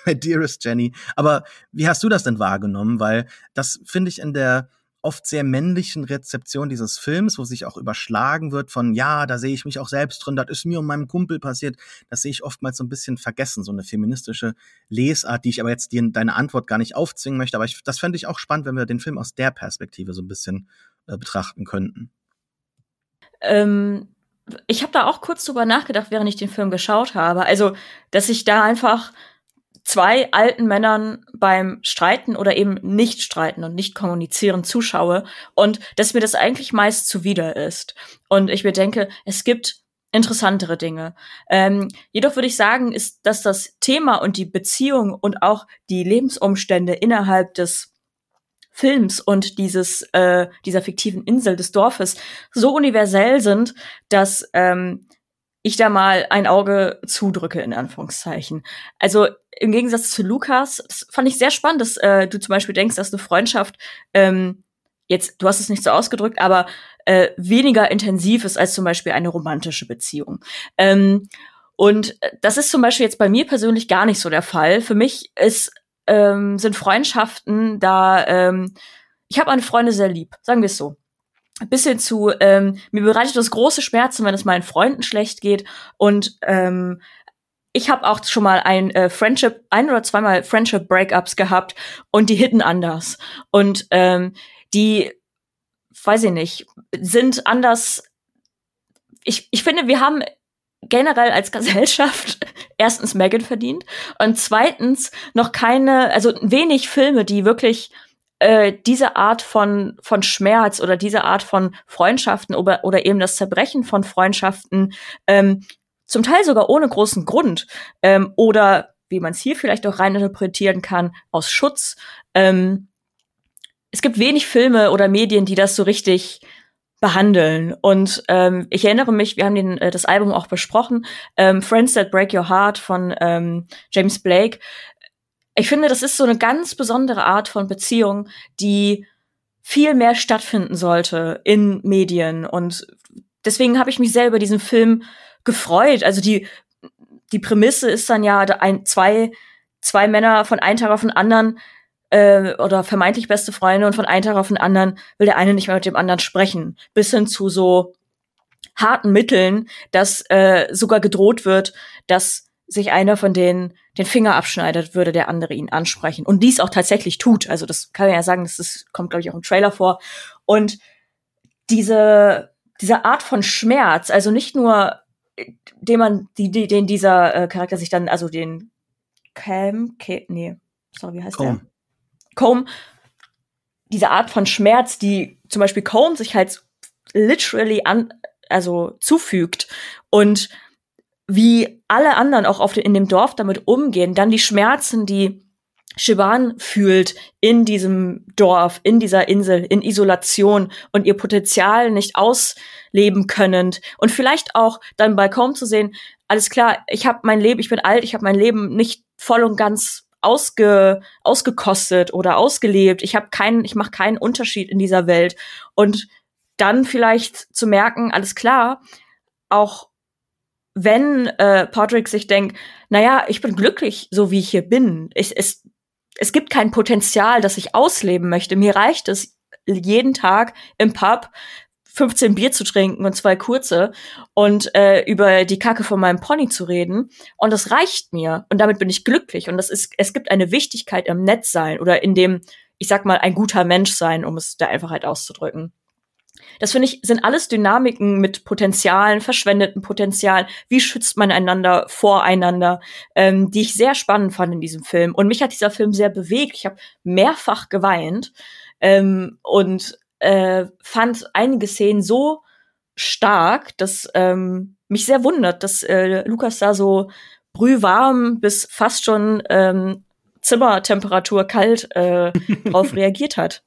my dearest Jenny. Aber wie hast du das denn wahrgenommen? Weil das finde ich in der oft sehr männlichen Rezeption dieses Films, wo sich auch überschlagen wird von, ja, da sehe ich mich auch selbst drin, das ist mir und meinem Kumpel passiert, das sehe ich oftmals so ein bisschen vergessen, so eine feministische Lesart, die ich aber jetzt dir deine Antwort gar nicht aufzwingen möchte, aber ich, das fände ich auch spannend, wenn wir den Film aus der Perspektive so ein bisschen äh, betrachten könnten. Ähm, ich habe da auch kurz drüber nachgedacht, während ich den Film geschaut habe. Also, dass ich da einfach zwei alten Männern beim Streiten oder eben nicht streiten und nicht kommunizieren zuschaue und dass mir das eigentlich meist zuwider ist. Und ich mir denke, es gibt interessantere Dinge. Ähm, jedoch würde ich sagen, ist, dass das Thema und die Beziehung und auch die Lebensumstände innerhalb des Films und dieses äh, dieser fiktiven Insel des Dorfes so universell sind, dass ähm, ich da mal ein Auge zudrücke, in Anführungszeichen. Also im Gegensatz zu Lukas, das fand ich sehr spannend, dass äh, du zum Beispiel denkst, dass eine Freundschaft ähm, jetzt, du hast es nicht so ausgedrückt, aber äh, weniger intensiv ist als zum Beispiel eine romantische Beziehung. Ähm, und das ist zum Beispiel jetzt bei mir persönlich gar nicht so der Fall. Für mich ist, ähm, sind Freundschaften da, ähm, ich habe meine Freunde sehr lieb, sagen wir es so bis hin zu, ähm, mir bereitet das große Schmerzen, wenn es meinen Freunden schlecht geht. Und ähm, ich habe auch schon mal ein äh, Friendship, ein oder zweimal Friendship Breakups gehabt und die hitten anders. Und ähm, die, weiß ich nicht, sind anders. Ich, ich finde, wir haben generell als Gesellschaft *laughs* erstens Megan verdient und zweitens noch keine, also wenig Filme, die wirklich äh, diese Art von, von Schmerz oder diese Art von Freundschaften oder, oder eben das Zerbrechen von Freundschaften, ähm, zum Teil sogar ohne großen Grund ähm, oder wie man es hier vielleicht auch rein interpretieren kann, aus Schutz. Ähm, es gibt wenig Filme oder Medien, die das so richtig behandeln. Und ähm, ich erinnere mich, wir haben den, äh, das Album auch besprochen, ähm, Friends That Break Your Heart von ähm, James Blake ich finde, das ist so eine ganz besondere Art von Beziehung, die viel mehr stattfinden sollte in Medien. Und deswegen habe ich mich sehr über diesen Film gefreut. Also die, die Prämisse ist dann ja ein, zwei, zwei Männer von einem Tag auf den anderen äh, oder vermeintlich beste Freunde und von einem Tag auf den anderen will der eine nicht mehr mit dem anderen sprechen. Bis hin zu so harten Mitteln, dass äh, sogar gedroht wird, dass sich einer von denen den Finger abschneidet, würde der andere ihn ansprechen. Und dies auch tatsächlich tut. Also das kann man ja sagen, das ist, kommt, glaube ich, auch im Trailer vor. Und diese, diese Art von Schmerz, also nicht nur den man, die, den dieser äh, Charakter sich dann, also den Cam, Ke nee, sorry, wie heißt Comb. der? Comb, diese Art von Schmerz, die zum Beispiel Comb sich halt literally an, also zufügt und wie alle anderen auch auf den, in dem Dorf damit umgehen, dann die Schmerzen, die Shivan fühlt in diesem Dorf, in dieser Insel, in Isolation und ihr Potenzial nicht ausleben könnend und vielleicht auch dann bei kaum zu sehen, alles klar, ich habe mein Leben, ich bin alt, ich habe mein Leben nicht voll und ganz ausge, ausgekostet oder ausgelebt. Ich habe keinen, ich mache keinen Unterschied in dieser Welt und dann vielleicht zu merken, alles klar, auch wenn äh, Patrick sich denkt, naja, ich bin glücklich, so wie ich hier bin. Ich, es, es gibt kein Potenzial, das ich ausleben möchte. Mir reicht es, jeden Tag im Pub 15 Bier zu trinken und zwei kurze und äh, über die Kacke von meinem Pony zu reden. Und das reicht mir. Und damit bin ich glücklich. Und das ist, es gibt eine Wichtigkeit im Netzsein oder in dem, ich sag mal, ein guter Mensch sein, um es der Einfachheit auszudrücken. Das finde ich, sind alles Dynamiken mit Potenzialen, verschwendeten Potenzialen. Wie schützt man einander voreinander, ähm, die ich sehr spannend fand in diesem Film. Und mich hat dieser Film sehr bewegt. Ich habe mehrfach geweint ähm, und äh, fand einige Szenen so stark, dass ähm, mich sehr wundert, dass äh, Lukas da so brühwarm bis fast schon ähm, Zimmertemperatur kalt äh, drauf *laughs* reagiert hat.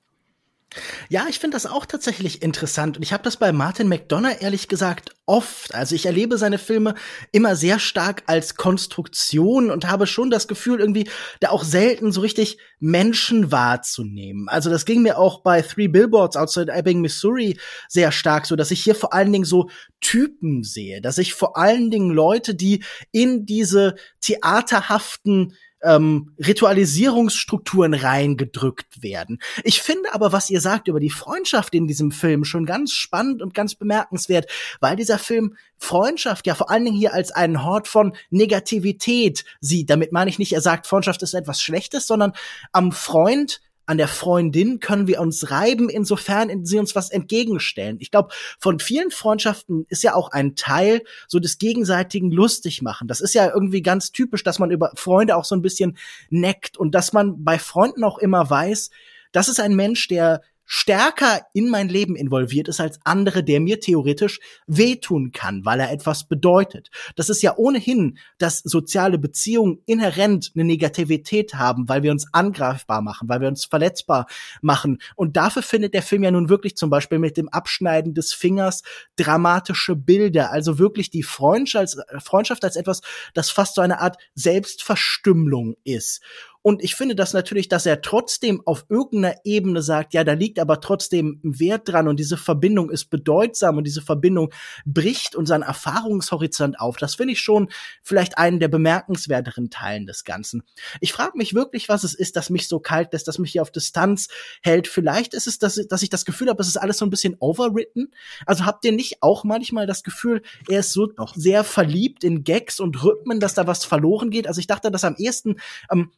Ja, ich finde das auch tatsächlich interessant und ich habe das bei Martin McDonough ehrlich gesagt oft. Also ich erlebe seine Filme immer sehr stark als Konstruktion und habe schon das Gefühl, irgendwie da auch selten so richtig Menschen wahrzunehmen. Also das ging mir auch bei Three Billboards Outside Ebbing, Missouri sehr stark so, dass ich hier vor allen Dingen so Typen sehe, dass ich vor allen Dingen Leute, die in diese theaterhaften ähm, Ritualisierungsstrukturen reingedrückt werden. Ich finde aber, was ihr sagt über die Freundschaft in diesem Film schon ganz spannend und ganz bemerkenswert, weil dieser Film Freundschaft ja vor allen Dingen hier als einen Hort von Negativität sieht. Damit meine ich nicht, er sagt, Freundschaft ist etwas Schlechtes, sondern am Freund an der Freundin können wir uns reiben, insofern sie uns was entgegenstellen. Ich glaube, von vielen Freundschaften ist ja auch ein Teil so des gegenseitigen lustig machen. Das ist ja irgendwie ganz typisch, dass man über Freunde auch so ein bisschen neckt und dass man bei Freunden auch immer weiß, das ist ein Mensch, der stärker in mein Leben involviert ist als andere, der mir theoretisch wehtun kann, weil er etwas bedeutet. Das ist ja ohnehin, dass soziale Beziehungen inhärent eine Negativität haben, weil wir uns angreifbar machen, weil wir uns verletzbar machen. Und dafür findet der Film ja nun wirklich zum Beispiel mit dem Abschneiden des Fingers dramatische Bilder. Also wirklich die Freundschaft als, Freundschaft als etwas, das fast so eine Art Selbstverstümmelung ist. Und ich finde das natürlich, dass er trotzdem auf irgendeiner Ebene sagt, ja, da liegt aber trotzdem Wert dran und diese Verbindung ist bedeutsam und diese Verbindung bricht unseren Erfahrungshorizont auf. Das finde ich schon vielleicht einen der bemerkenswerteren Teilen des Ganzen. Ich frage mich wirklich, was es ist, das mich so kalt lässt, das mich hier auf Distanz hält. Vielleicht ist es, dass, dass ich das Gefühl habe, es ist alles so ein bisschen overwritten. Also habt ihr nicht auch manchmal das Gefühl, er ist so Doch. sehr verliebt in Gags und Rhythmen, dass da was verloren geht? Also ich dachte, dass am ehesten ähm,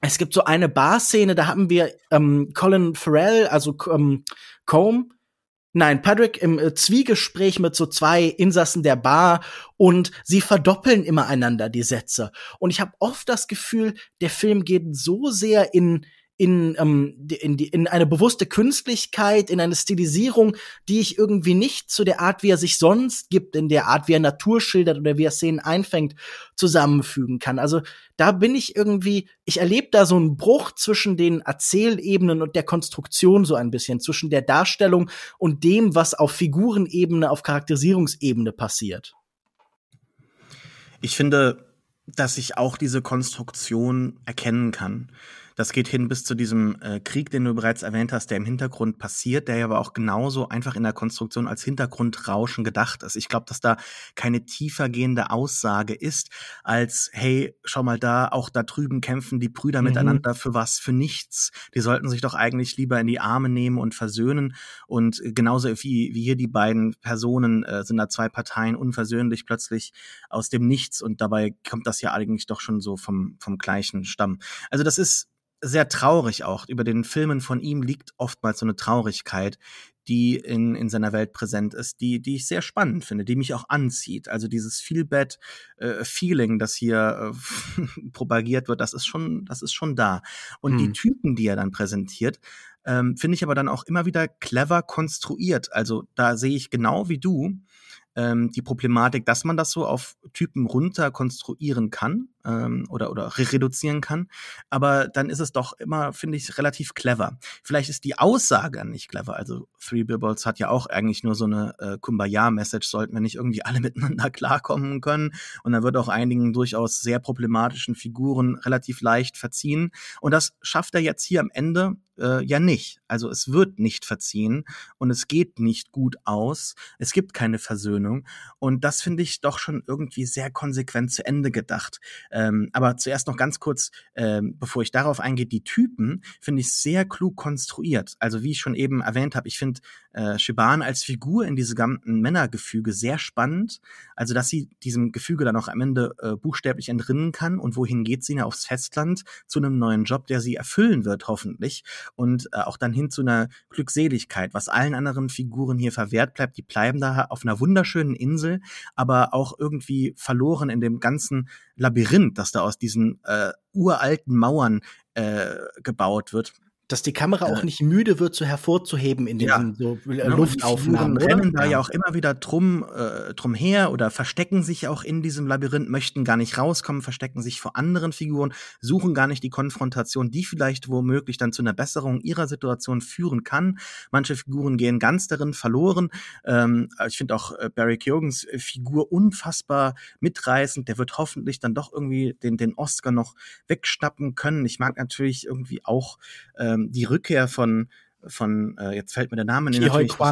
es gibt so eine Bar-Szene, da haben wir ähm, Colin Farrell, also ähm, Combe, Nein, Patrick im äh, Zwiegespräch mit so zwei Insassen der Bar und sie verdoppeln immer einander die Sätze. Und ich habe oft das Gefühl, der Film geht so sehr in in, ähm, in, die, in eine bewusste Künstlichkeit, in eine Stilisierung, die ich irgendwie nicht zu der Art, wie er sich sonst gibt, in der Art, wie er Natur schildert oder wie er Szenen einfängt, zusammenfügen kann. Also da bin ich irgendwie, ich erlebe da so einen Bruch zwischen den Erzählebenen und der Konstruktion so ein bisschen, zwischen der Darstellung und dem, was auf Figurenebene, auf Charakterisierungsebene passiert. Ich finde, dass ich auch diese Konstruktion erkennen kann. Das geht hin bis zu diesem äh, Krieg, den du bereits erwähnt hast, der im Hintergrund passiert, der ja aber auch genauso einfach in der Konstruktion als Hintergrundrauschen gedacht ist. Ich glaube, dass da keine tiefergehende Aussage ist, als, hey, schau mal da, auch da drüben kämpfen die Brüder mhm. miteinander für was, für nichts. Die sollten sich doch eigentlich lieber in die Arme nehmen und versöhnen. Und genauso wie, wie hier die beiden Personen äh, sind da zwei Parteien unversöhnlich plötzlich aus dem Nichts und dabei kommt das ja eigentlich doch schon so vom, vom gleichen Stamm. Also das ist sehr traurig auch. Über den Filmen von ihm liegt oftmals so eine Traurigkeit, die in, in seiner Welt präsent ist, die, die ich sehr spannend finde, die mich auch anzieht. Also dieses Feel-Bad-Feeling, äh, das hier äh, *laughs* propagiert wird, das ist schon, das ist schon da. Und hm. die Typen, die er dann präsentiert, ähm, finde ich aber dann auch immer wieder clever konstruiert. Also da sehe ich genau wie du ähm, die Problematik, dass man das so auf Typen runter konstruieren kann ähm, oder, oder re reduzieren kann. Aber dann ist es doch immer, finde ich, relativ clever. Vielleicht ist die Aussage nicht clever. Also Three Billboards hat ja auch eigentlich nur so eine äh, Kumbaya-Message, sollten wir nicht irgendwie *laughs* alle miteinander klarkommen können. Und da wird auch einigen durchaus sehr problematischen Figuren relativ leicht verziehen. Und das schafft er jetzt hier am Ende äh, ja nicht. Also es wird nicht verziehen und es geht nicht gut aus. Es gibt keine Versöhnung. Und das finde ich doch schon irgendwie sehr konsequent zu Ende gedacht. Ähm, aber zuerst noch ganz kurz, ähm, bevor ich darauf eingehe, die Typen finde ich sehr klug konstruiert. Also wie ich schon eben erwähnt habe, ich finde äh, Shiban als Figur in diesem ganzen Männergefüge sehr spannend. Also dass sie diesem Gefüge dann auch am Ende äh, buchstäblich entrinnen kann. Und wohin geht sie? Ja, aufs Festland zu einem neuen Job, der sie erfüllen wird, hoffentlich und äh, auch dann hin zu einer Glückseligkeit, was allen anderen Figuren hier verwehrt bleibt. Die bleiben da auf einer wunderschönen Insel, aber auch irgendwie verloren in dem ganzen Labyrinth, das da aus diesen äh, uralten Mauern äh, gebaut wird dass die Kamera auch nicht müde wird, so hervorzuheben in den ja. so äh, Luftaufnahmen. Die rennen da ja auch immer wieder drum, äh, drum her oder verstecken sich auch in diesem Labyrinth, möchten gar nicht rauskommen, verstecken sich vor anderen Figuren, suchen gar nicht die Konfrontation, die vielleicht womöglich dann zu einer Besserung ihrer Situation führen kann. Manche Figuren gehen ganz darin verloren. Ähm, ich finde auch äh, Barry Keogans äh, Figur unfassbar mitreißend. Der wird hoffentlich dann doch irgendwie den, den Oscar noch wegschnappen können. Ich mag natürlich irgendwie auch äh, ähm, die Rückkehr von von, äh, jetzt fällt mir der Name nicht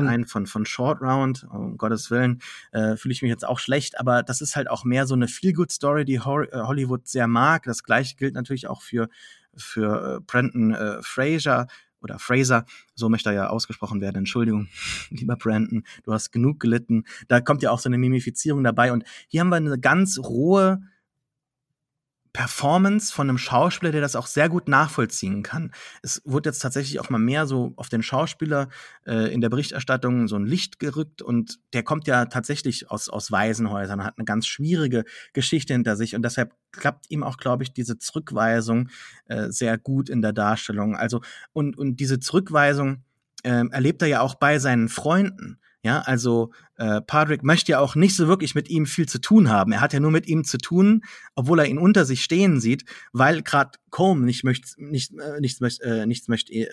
ein, von, von Short Round, um Gottes Willen, äh, fühle ich mich jetzt auch schlecht, aber das ist halt auch mehr so eine Feel-Good-Story, die Ho äh, Hollywood sehr mag. Das gleiche gilt natürlich auch für, für äh, Brandon äh, Fraser oder Fraser, so möchte er ja ausgesprochen werden, Entschuldigung, *laughs* lieber Brandon, du hast genug gelitten. Da kommt ja auch so eine Mimifizierung dabei und hier haben wir eine ganz rohe, Performance von einem Schauspieler, der das auch sehr gut nachvollziehen kann. Es wurde jetzt tatsächlich auch mal mehr so auf den Schauspieler äh, in der Berichterstattung so ein Licht gerückt und der kommt ja tatsächlich aus, aus Waisenhäusern, hat eine ganz schwierige Geschichte hinter sich und deshalb klappt ihm auch, glaube ich, diese Zurückweisung äh, sehr gut in der Darstellung. Also und, und diese Zurückweisung äh, erlebt er ja auch bei seinen Freunden. Ja, also äh, Patrick möchte ja auch nicht so wirklich mit ihm viel zu tun haben. Er hat ja nur mit ihm zu tun, obwohl er ihn unter sich stehen sieht, weil gerade Combe nicht möchte, nicht, äh, nichts möchte, äh, nichts möchte, äh,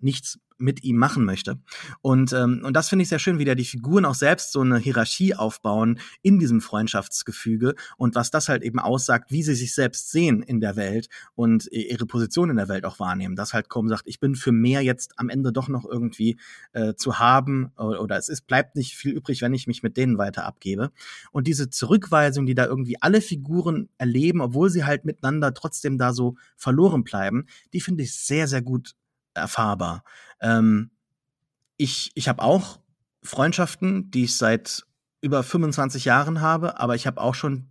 nichts mit ihm machen möchte. Und, ähm, und das finde ich sehr schön, wie da die Figuren auch selbst so eine Hierarchie aufbauen in diesem Freundschaftsgefüge und was das halt eben aussagt, wie sie sich selbst sehen in der Welt und ihre Position in der Welt auch wahrnehmen. Dass halt kaum sagt, ich bin für mehr jetzt am Ende doch noch irgendwie äh, zu haben oder, oder es ist, bleibt nicht viel übrig, wenn ich mich mit denen weiter abgebe. Und diese Zurückweisung, die da irgendwie alle Figuren erleben, obwohl sie halt miteinander trotzdem da so verloren bleiben, die finde ich sehr, sehr gut erfahrbar. Ähm, ich ich habe auch Freundschaften, die ich seit über 25 Jahren habe, aber ich habe auch schon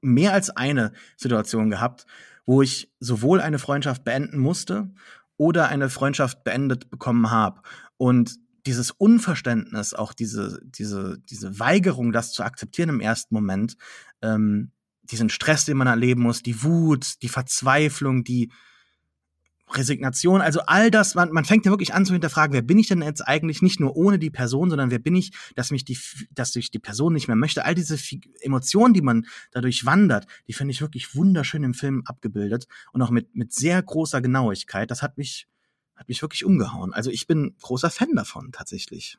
mehr als eine Situation gehabt, wo ich sowohl eine Freundschaft beenden musste oder eine Freundschaft beendet bekommen habe. Und dieses Unverständnis, auch diese, diese, diese Weigerung, das zu akzeptieren im ersten Moment, ähm, diesen Stress, den man erleben muss, die Wut, die Verzweiflung, die, Resignation, also all das, man, man fängt ja wirklich an zu hinterfragen, wer bin ich denn jetzt eigentlich nicht nur ohne die Person, sondern wer bin ich, dass mich die, dass ich die Person nicht mehr möchte. All diese Emotionen, die man dadurch wandert, die finde ich wirklich wunderschön im Film abgebildet und auch mit, mit sehr großer Genauigkeit. Das hat mich, hat mich wirklich umgehauen. Also ich bin großer Fan davon, tatsächlich.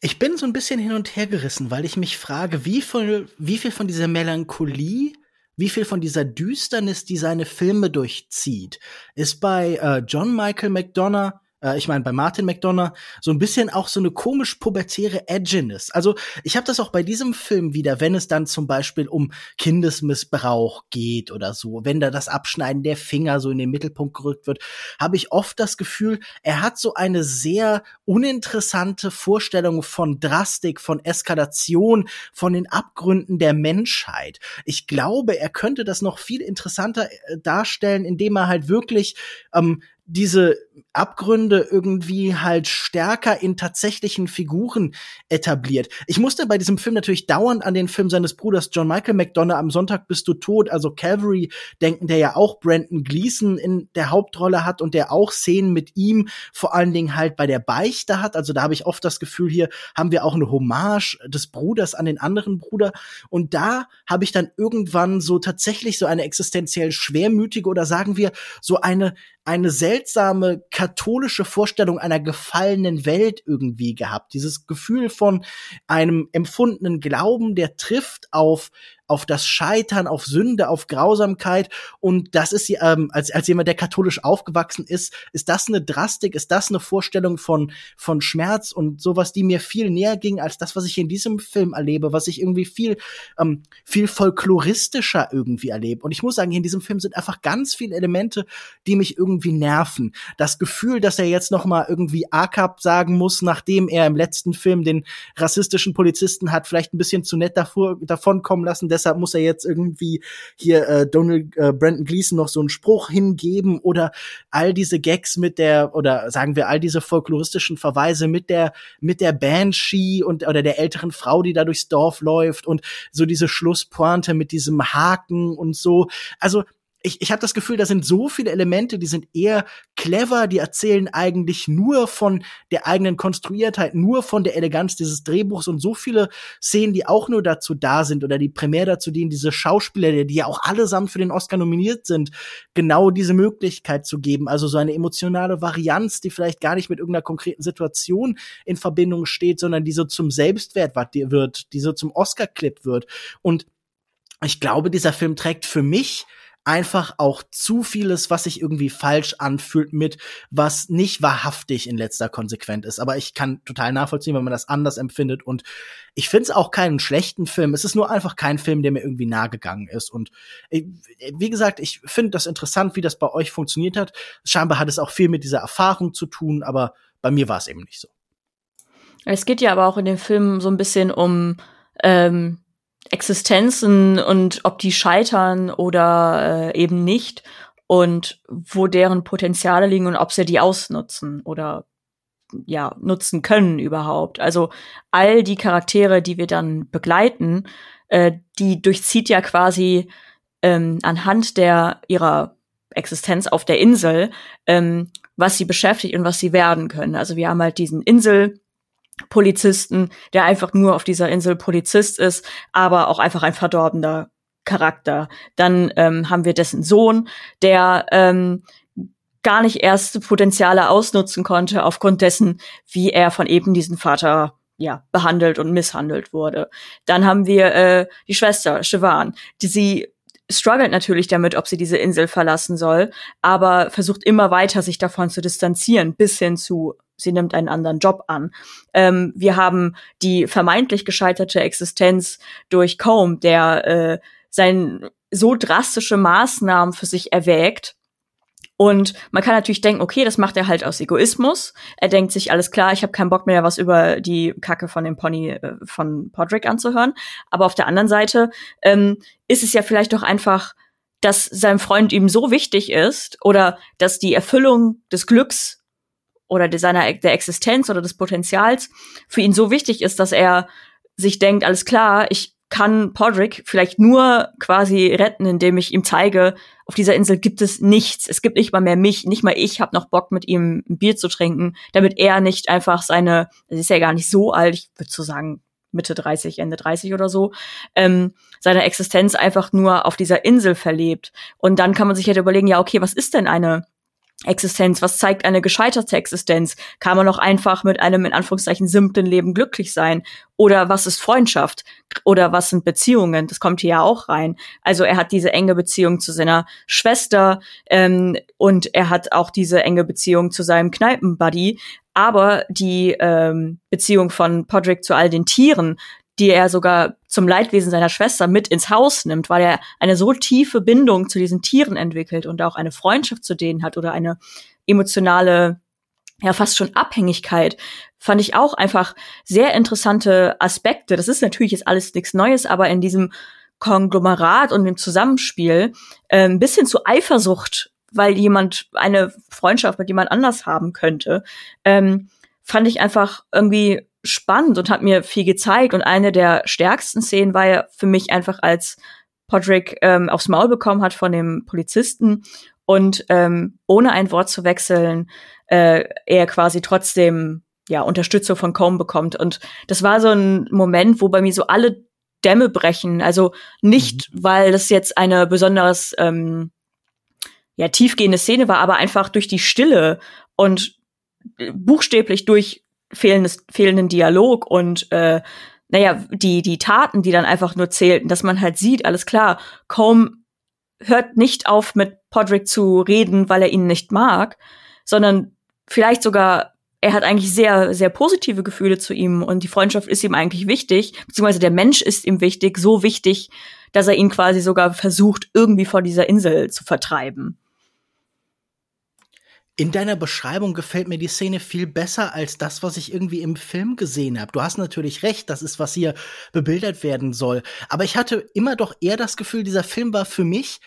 Ich bin so ein bisschen hin und her gerissen, weil ich mich frage, wie viel, wie viel von dieser Melancholie wie viel von dieser Düsternis, die seine Filme durchzieht, ist bei äh, John Michael McDonough äh, ich meine bei Martin McDonough, so ein bisschen auch so eine komisch pubertäre Edginess. Also ich habe das auch bei diesem Film wieder, wenn es dann zum Beispiel um Kindesmissbrauch geht oder so, wenn da das Abschneiden der Finger so in den Mittelpunkt gerückt wird, habe ich oft das Gefühl, er hat so eine sehr uninteressante Vorstellung von Drastik, von Eskalation, von den Abgründen der Menschheit. Ich glaube, er könnte das noch viel interessanter äh, darstellen, indem er halt wirklich ähm, diese Abgründe irgendwie halt stärker in tatsächlichen Figuren etabliert. Ich musste bei diesem Film natürlich dauernd an den Film seines Bruders John Michael McDonough am Sonntag bist du tot, also Calvary denken, der ja auch Brandon Gleason in der Hauptrolle hat und der auch Szenen mit ihm vor allen Dingen halt bei der Beichte hat. Also da habe ich oft das Gefühl, hier haben wir auch eine Hommage des Bruders an den anderen Bruder. Und da habe ich dann irgendwann so tatsächlich so eine existenziell schwermütige oder sagen wir so eine eine seltsame katholische Vorstellung einer gefallenen Welt irgendwie gehabt. Dieses Gefühl von einem empfundenen Glauben, der trifft auf auf das Scheitern, auf Sünde, auf Grausamkeit. Und das ist ähm, als, als jemand, der katholisch aufgewachsen ist, ist das eine Drastik, ist das eine Vorstellung von, von Schmerz und sowas, die mir viel näher ging als das, was ich in diesem Film erlebe, was ich irgendwie viel, ähm, viel folkloristischer irgendwie erlebe. Und ich muss sagen, in diesem Film sind einfach ganz viele Elemente, die mich irgendwie nerven. Das Gefühl, dass er jetzt noch mal irgendwie ACAP sagen muss, nachdem er im letzten Film den rassistischen Polizisten hat vielleicht ein bisschen zu nett davor, davon kommen lassen, deshalb muss er jetzt irgendwie hier äh, Donald äh, Brandon Gleason noch so einen Spruch hingeben oder all diese Gags mit der oder sagen wir all diese folkloristischen Verweise mit der mit der Banshee und oder der älteren Frau, die da durchs Dorf läuft und so diese Schlusspointe mit diesem Haken und so. Also ich, ich habe das Gefühl, da sind so viele Elemente, die sind eher clever, die erzählen eigentlich nur von der eigenen Konstruiertheit, nur von der Eleganz dieses Drehbuchs und so viele Szenen, die auch nur dazu da sind oder die primär dazu dienen, diese Schauspieler, die ja auch allesamt für den Oscar nominiert sind, genau diese Möglichkeit zu geben. Also so eine emotionale Varianz, die vielleicht gar nicht mit irgendeiner konkreten Situation in Verbindung steht, sondern die so zum Selbstwert wird, die so zum Oscar-Clip wird. Und ich glaube, dieser Film trägt für mich einfach auch zu vieles, was sich irgendwie falsch anfühlt mit, was nicht wahrhaftig in letzter Konsequenz ist. Aber ich kann total nachvollziehen, wenn man das anders empfindet. Und ich finde es auch keinen schlechten Film. Es ist nur einfach kein Film, der mir irgendwie nahe gegangen ist. Und äh, wie gesagt, ich finde das interessant, wie das bei euch funktioniert hat. Scheinbar hat es auch viel mit dieser Erfahrung zu tun, aber bei mir war es eben nicht so. Es geht ja aber auch in dem Film so ein bisschen um ähm, Existenzen und ob die scheitern oder äh, eben nicht und wo deren Potenziale liegen und ob sie die ausnutzen oder ja nutzen können überhaupt. Also all die Charaktere, die wir dann begleiten, äh, die durchzieht ja quasi ähm, anhand der ihrer Existenz auf der Insel, ähm, was sie beschäftigt und was sie werden können. Also wir haben halt diesen Insel Polizisten, der einfach nur auf dieser Insel Polizist ist, aber auch einfach ein verdorbener Charakter. Dann ähm, haben wir dessen Sohn, der ähm, gar nicht erste Potenziale ausnutzen konnte, aufgrund dessen, wie er von eben diesem Vater ja, behandelt und misshandelt wurde. Dann haben wir äh, die Schwester, Siobhan, die sie struggelt natürlich damit, ob sie diese Insel verlassen soll, aber versucht immer weiter, sich davon zu distanzieren, bis hin zu sie nimmt einen anderen Job an. Ähm, wir haben die vermeintlich gescheiterte Existenz durch Combe, der äh, sein so drastische Maßnahmen für sich erwägt. Und man kann natürlich denken, okay, das macht er halt aus Egoismus. Er denkt sich, alles klar, ich habe keinen Bock mehr, was über die Kacke von dem Pony äh, von Podrick anzuhören. Aber auf der anderen Seite ähm, ist es ja vielleicht doch einfach, dass sein Freund ihm so wichtig ist oder dass die Erfüllung des Glücks oder seiner der Existenz oder des Potenzials für ihn so wichtig ist, dass er sich denkt, alles klar, ich kann Podrick vielleicht nur quasi retten, indem ich ihm zeige, auf dieser Insel gibt es nichts. Es gibt nicht mal mehr mich, nicht mal ich habe noch Bock mit ihm ein Bier zu trinken, damit er nicht einfach seine, es ist ja gar nicht so alt, ich würde so sagen Mitte 30, Ende 30 oder so, ähm, seine Existenz einfach nur auf dieser Insel verlebt. Und dann kann man sich halt überlegen, ja, okay, was ist denn eine Existenz? Was zeigt eine gescheiterte Existenz? Kann man noch einfach mit einem in Anführungszeichen simplen Leben glücklich sein? Oder was ist Freundschaft? Oder was sind Beziehungen? Das kommt hier ja auch rein. Also er hat diese enge Beziehung zu seiner Schwester ähm, und er hat auch diese enge Beziehung zu seinem Kneipenbuddy. Aber die ähm, Beziehung von Podrick zu all den Tieren, die er sogar zum Leidwesen seiner Schwester mit ins Haus nimmt, weil er eine so tiefe Bindung zu diesen Tieren entwickelt und auch eine Freundschaft zu denen hat oder eine emotionale, ja fast schon Abhängigkeit, fand ich auch einfach sehr interessante Aspekte. Das ist natürlich jetzt alles nichts Neues, aber in diesem Konglomerat und dem Zusammenspiel äh, ein bisschen zu Eifersucht, weil jemand eine Freundschaft mit jemand anders haben könnte, ähm, fand ich einfach irgendwie spannend und hat mir viel gezeigt. Und eine der stärksten Szenen war ja für mich einfach, als Podrick ähm, aufs Maul bekommen hat von dem Polizisten und ähm, ohne ein Wort zu wechseln, äh, er quasi trotzdem ja Unterstützung von Combe bekommt. Und das war so ein Moment, wo bei mir so alle Dämme brechen. Also nicht, mhm. weil das jetzt eine besonders ähm, ja tiefgehende Szene war, aber einfach durch die Stille und buchstäblich durch fehlendes, fehlenden Dialog und äh, naja, die, die Taten, die dann einfach nur zählten, dass man halt sieht, alles klar, Combe hört nicht auf, mit Podrick zu reden, weil er ihn nicht mag, sondern vielleicht sogar, er hat eigentlich sehr, sehr positive Gefühle zu ihm und die Freundschaft ist ihm eigentlich wichtig, beziehungsweise der Mensch ist ihm wichtig, so wichtig, dass er ihn quasi sogar versucht, irgendwie vor dieser Insel zu vertreiben. In deiner Beschreibung gefällt mir die Szene viel besser als das, was ich irgendwie im Film gesehen habe. Du hast natürlich recht, das ist, was hier bebildert werden soll. Aber ich hatte immer doch eher das Gefühl, dieser Film war für mich,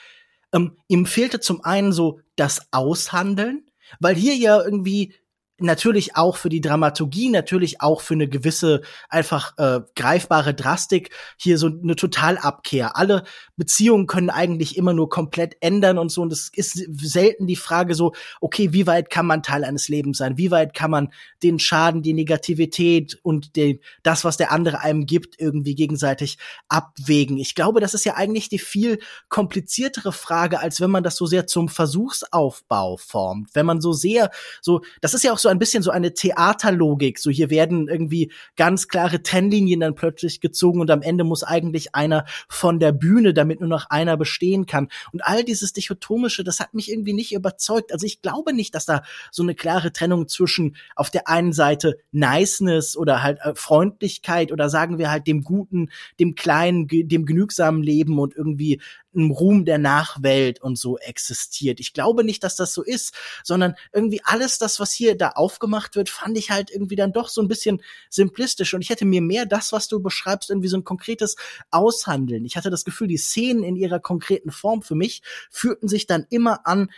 ähm, ihm fehlte zum einen so das Aushandeln, weil hier ja irgendwie natürlich auch für die Dramaturgie, natürlich auch für eine gewisse einfach äh, greifbare Drastik hier so eine Totalabkehr. Alle Beziehungen können eigentlich immer nur komplett ändern und so. Und es ist selten die Frage so, okay, wie weit kann man Teil eines Lebens sein? Wie weit kann man den Schaden, die Negativität und den, das, was der andere einem gibt, irgendwie gegenseitig abwägen? Ich glaube, das ist ja eigentlich die viel kompliziertere Frage, als wenn man das so sehr zum Versuchsaufbau formt. Wenn man so sehr, so, das ist ja auch so ein bisschen so eine Theaterlogik. So hier werden irgendwie ganz klare Trennlinien dann plötzlich gezogen und am Ende muss eigentlich einer von der Bühne, damit nur noch einer bestehen kann. Und all dieses Dichotomische, das hat mich irgendwie nicht überzeugt. Also ich glaube nicht, dass da so eine klare Trennung zwischen auf der einen Seite Niceness oder halt äh, Freundlichkeit oder sagen wir halt dem guten, dem kleinen, dem genügsamen Leben und irgendwie einem Ruhm der Nachwelt und so existiert. Ich glaube nicht, dass das so ist, sondern irgendwie alles das, was hier da aufgemacht wird, fand ich halt irgendwie dann doch so ein bisschen simplistisch und ich hätte mir mehr das, was du beschreibst, irgendwie so ein konkretes Aushandeln. Ich hatte das Gefühl, die Szenen in ihrer konkreten Form für mich fühlten sich dann immer an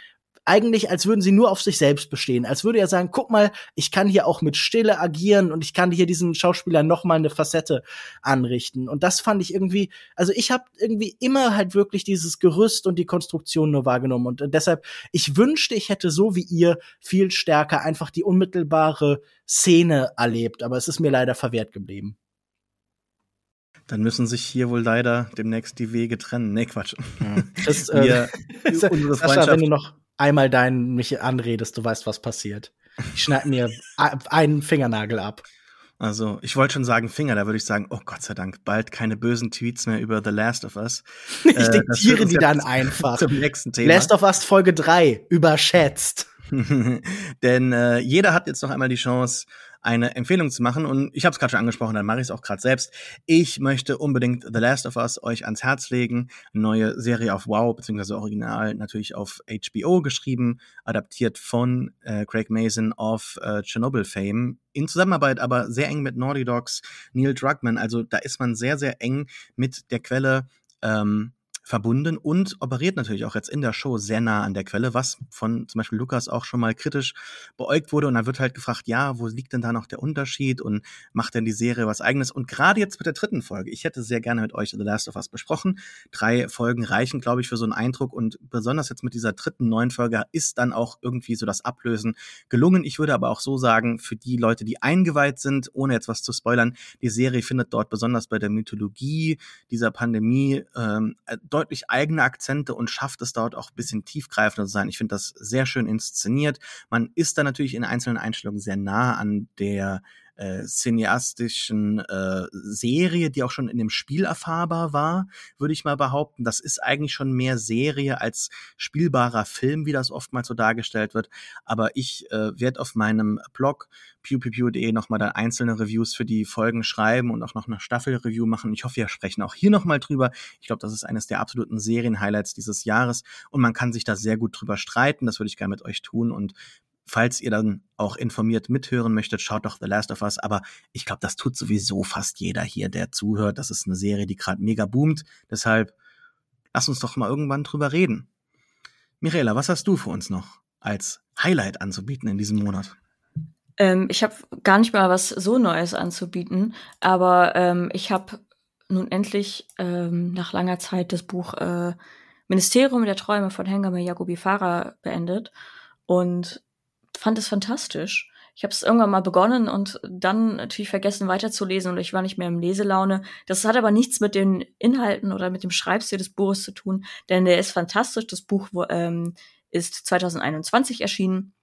eigentlich, als würden sie nur auf sich selbst bestehen. Als würde er sagen, guck mal, ich kann hier auch mit Stille agieren und ich kann hier diesen Schauspieler noch mal eine Facette anrichten. Und das fand ich irgendwie, also ich habe irgendwie immer halt wirklich dieses Gerüst und die Konstruktion nur wahrgenommen. Und deshalb, ich wünschte, ich hätte so wie ihr viel stärker einfach die unmittelbare Szene erlebt. Aber es ist mir leider verwehrt geblieben. Dann müssen sich hier wohl leider demnächst die Wege trennen. Nee, Quatsch. Ja. *laughs* Das, äh, Wir, *laughs* unsere Sascha, wenn du noch einmal deinen mich anredest, du weißt, was passiert. Ich schneide mir einen Fingernagel ab. Also, ich wollte schon sagen Finger, da würde ich sagen, oh Gott sei Dank, bald keine bösen Tweets mehr über The Last of Us. *laughs* ich äh, diktiere die dann *laughs* einfach. Zum nächsten Thema. Last of Us Folge 3, überschätzt. *laughs* Denn äh, jeder hat jetzt noch einmal die Chance, eine Empfehlung zu machen. Und ich habe es gerade schon angesprochen, dann mache ich es auch gerade selbst. Ich möchte unbedingt The Last of Us euch ans Herz legen. neue Serie auf Wow, beziehungsweise original natürlich auf HBO geschrieben, adaptiert von äh, Craig Mason of äh, Chernobyl Fame. In Zusammenarbeit aber sehr eng mit Naughty Dogs, Neil Druckmann. Also da ist man sehr, sehr eng mit der Quelle. Ähm, verbunden und operiert natürlich auch jetzt in der Show sehr nah an der Quelle, was von zum Beispiel Lukas auch schon mal kritisch beäugt wurde. Und da wird halt gefragt, ja, wo liegt denn da noch der Unterschied und macht denn die Serie was eigenes? Und gerade jetzt mit der dritten Folge, ich hätte sehr gerne mit euch The Last of Us besprochen. Drei Folgen reichen, glaube ich, für so einen Eindruck und besonders jetzt mit dieser dritten neuen Folge ist dann auch irgendwie so das Ablösen gelungen. Ich würde aber auch so sagen, für die Leute, die eingeweiht sind, ohne jetzt was zu spoilern, die Serie findet dort besonders bei der Mythologie dieser Pandemie ähm, deutlich eigene Akzente und schafft es dort auch ein bisschen tiefgreifender zu sein. Ich finde das sehr schön inszeniert. Man ist da natürlich in einzelnen Einstellungen sehr nah an der äh, cineastischen äh, Serie, die auch schon in dem Spiel erfahrbar war, würde ich mal behaupten. Das ist eigentlich schon mehr Serie als spielbarer Film, wie das oftmals so dargestellt wird. Aber ich äh, werde auf meinem Blog pewpew.de nochmal dann einzelne Reviews für die Folgen schreiben und auch noch eine Staffelreview machen. Ich hoffe, wir sprechen auch hier nochmal drüber. Ich glaube, das ist eines der absoluten Serien-Highlights dieses Jahres und man kann sich da sehr gut drüber streiten. Das würde ich gerne mit euch tun und falls ihr dann auch informiert mithören möchtet, schaut doch The Last of Us. Aber ich glaube, das tut sowieso fast jeder hier, der zuhört. Das ist eine Serie, die gerade mega boomt. Deshalb lass uns doch mal irgendwann drüber reden. Mirela, was hast du für uns noch als Highlight anzubieten in diesem Monat? Ähm, ich habe gar nicht mal was so Neues anzubieten, aber ähm, ich habe nun endlich ähm, nach langer Zeit das Buch äh, Ministerium der Träume von Hengame Jacobi Farah beendet. Und fand es fantastisch. Ich habe es irgendwann mal begonnen und dann natürlich vergessen weiterzulesen und ich war nicht mehr im Leselaune. Das hat aber nichts mit den Inhalten oder mit dem Schreibstil des Buches zu tun, denn der ist fantastisch. Das Buch ähm, ist 2021 erschienen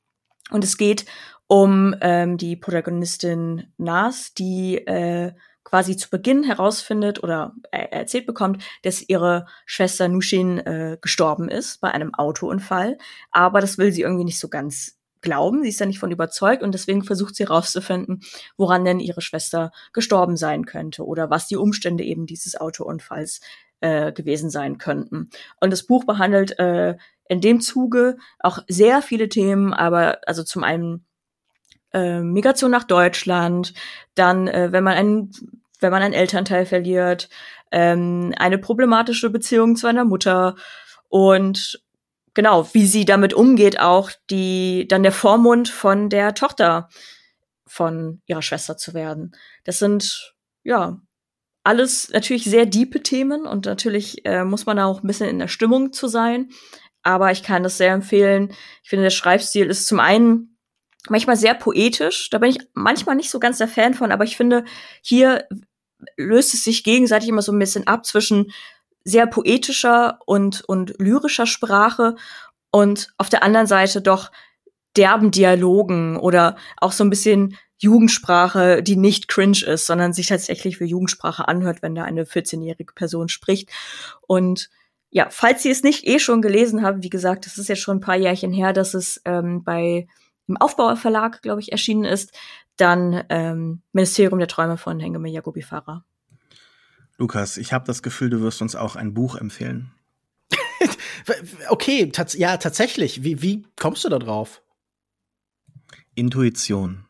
und es geht um ähm, die Protagonistin Nas, die äh, quasi zu Beginn herausfindet oder äh, erzählt bekommt, dass ihre Schwester Nushin äh, gestorben ist bei einem Autounfall. Aber das will sie irgendwie nicht so ganz glauben. Sie ist da nicht von überzeugt und deswegen versucht sie herauszufinden, woran denn ihre Schwester gestorben sein könnte oder was die Umstände eben dieses Autounfalls äh, gewesen sein könnten. Und das Buch behandelt äh, in dem Zuge auch sehr viele Themen, aber also zum einen äh, Migration nach Deutschland, dann äh, wenn man einen wenn man einen Elternteil verliert, ähm, eine problematische Beziehung zu einer Mutter und genau, wie sie damit umgeht, auch die, dann der Vormund von der Tochter von ihrer Schwester zu werden. Das sind, ja, alles natürlich sehr diepe Themen und natürlich äh, muss man auch ein bisschen in der Stimmung zu sein. Aber ich kann das sehr empfehlen. Ich finde, der Schreibstil ist zum einen manchmal sehr poetisch. Da bin ich manchmal nicht so ganz der Fan von, aber ich finde, hier löst es sich gegenseitig immer so ein bisschen ab zwischen sehr poetischer und, und lyrischer Sprache und auf der anderen Seite doch derben Dialogen oder auch so ein bisschen Jugendsprache, die nicht cringe ist, sondern sich tatsächlich für Jugendsprache anhört, wenn da eine 14-jährige Person spricht. Und ja, falls ihr es nicht eh schon gelesen habt, wie gesagt, das ist ja schon ein paar Jährchen her, dass es ähm, bei im Aufbauer Verlag, glaube ich, erschienen ist, dann ähm, Ministerium der Träume von Hengeme Jagobi Farah. Lukas, ich habe das Gefühl, du wirst uns auch ein Buch empfehlen. *laughs* okay, tats ja, tatsächlich. Wie, wie kommst du da drauf? Intuition.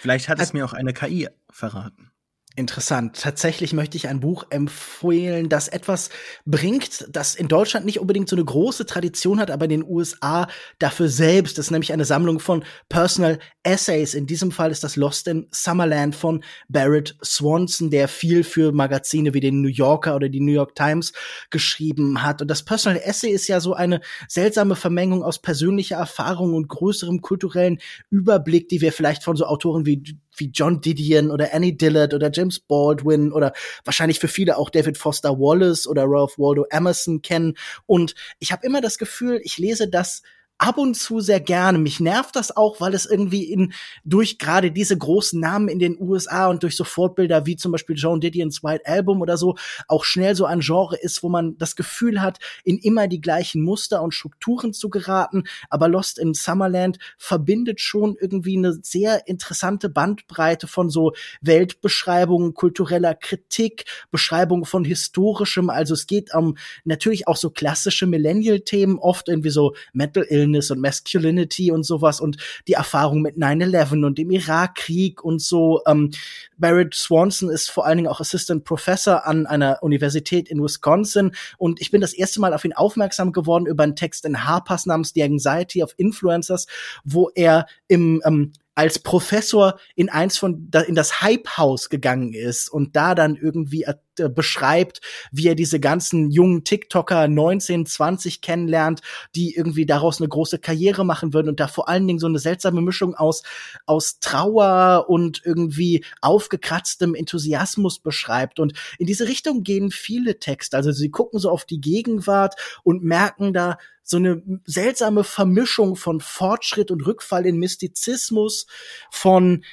Vielleicht hat es mir auch eine KI verraten. Interessant. Tatsächlich möchte ich ein Buch empfehlen, das etwas bringt, das in Deutschland nicht unbedingt so eine große Tradition hat, aber in den USA dafür selbst. Das ist nämlich eine Sammlung von Personal Essays. In diesem Fall ist das Lost in Summerland von Barrett Swanson, der viel für Magazine wie den New Yorker oder die New York Times geschrieben hat. Und das Personal Essay ist ja so eine seltsame Vermengung aus persönlicher Erfahrung und größerem kulturellen Überblick, die wir vielleicht von so Autoren wie wie John Didion oder Annie Dillard oder James Baldwin oder wahrscheinlich für viele auch David Foster Wallace oder Ralph Waldo Emerson kennen. Und ich habe immer das Gefühl, ich lese das ab und zu sehr gerne. Mich nervt das auch, weil es irgendwie in durch gerade diese großen Namen in den USA und durch so Fortbilder wie zum Beispiel Joan Didions White Album oder so auch schnell so ein Genre ist, wo man das Gefühl hat, in immer die gleichen Muster und Strukturen zu geraten. Aber Lost in Summerland verbindet schon irgendwie eine sehr interessante Bandbreite von so Weltbeschreibungen, kultureller Kritik, Beschreibung von historischem. Also es geht um natürlich auch so klassische Millennial-Themen, oft irgendwie so Mental Illness Illness und Masculinity und sowas und die Erfahrung mit 9-11 und dem Irakkrieg und so. Ähm, Barrett Swanson ist vor allen Dingen auch Assistant Professor an einer Universität in Wisconsin und ich bin das erste Mal auf ihn aufmerksam geworden über einen Text in Harper's namens The Anxiety of Influencers, wo er im ähm, als Professor in eins von in das Hype House gegangen ist und da dann irgendwie äh, beschreibt, wie er diese ganzen jungen TikToker 19, 20 kennenlernt, die irgendwie daraus eine große Karriere machen würden und da vor allen Dingen so eine seltsame Mischung aus, aus Trauer und irgendwie aufgekratztem Enthusiasmus beschreibt. Und in diese Richtung gehen viele Texte. Also sie gucken so auf die Gegenwart und merken da, so eine seltsame Vermischung von Fortschritt und Rückfall in Mystizismus, von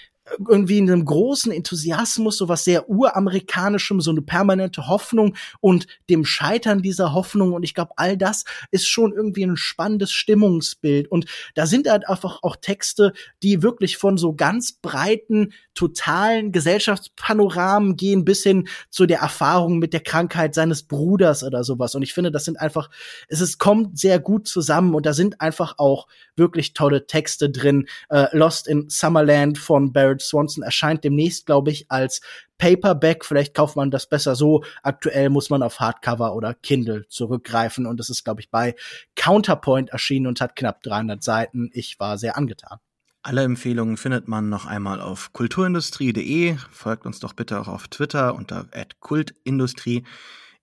irgendwie in einem großen Enthusiasmus, so was sehr uramerikanischem, so eine permanente Hoffnung und dem Scheitern dieser Hoffnung. Und ich glaube, all das ist schon irgendwie ein spannendes Stimmungsbild. Und da sind halt einfach auch Texte, die wirklich von so ganz breiten, totalen Gesellschaftspanoramen gehen bis hin zu der Erfahrung mit der Krankheit seines Bruders oder sowas. Und ich finde, das sind einfach, es ist, kommt sehr gut zusammen und da sind einfach auch wirklich tolle Texte drin. Äh, Lost in Summerland von Jared Swanson erscheint demnächst, glaube ich, als Paperback. Vielleicht kauft man das besser so. Aktuell muss man auf Hardcover oder Kindle zurückgreifen und das ist, glaube ich, bei Counterpoint erschienen und hat knapp 300 Seiten. Ich war sehr angetan. Alle Empfehlungen findet man noch einmal auf kulturindustrie.de. Folgt uns doch bitte auch auf Twitter unter @kultindustrie.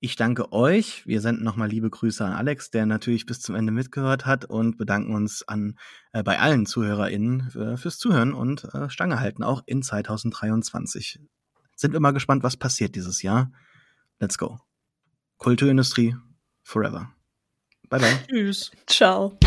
Ich danke euch. Wir senden nochmal liebe Grüße an Alex, der natürlich bis zum Ende mitgehört hat und bedanken uns an äh, bei allen ZuhörerInnen äh, fürs Zuhören und äh, Stange halten, auch in 2023. Sind wir mal gespannt, was passiert dieses Jahr. Let's go. Kulturindustrie forever. Bye bye. Tschüss. Ciao.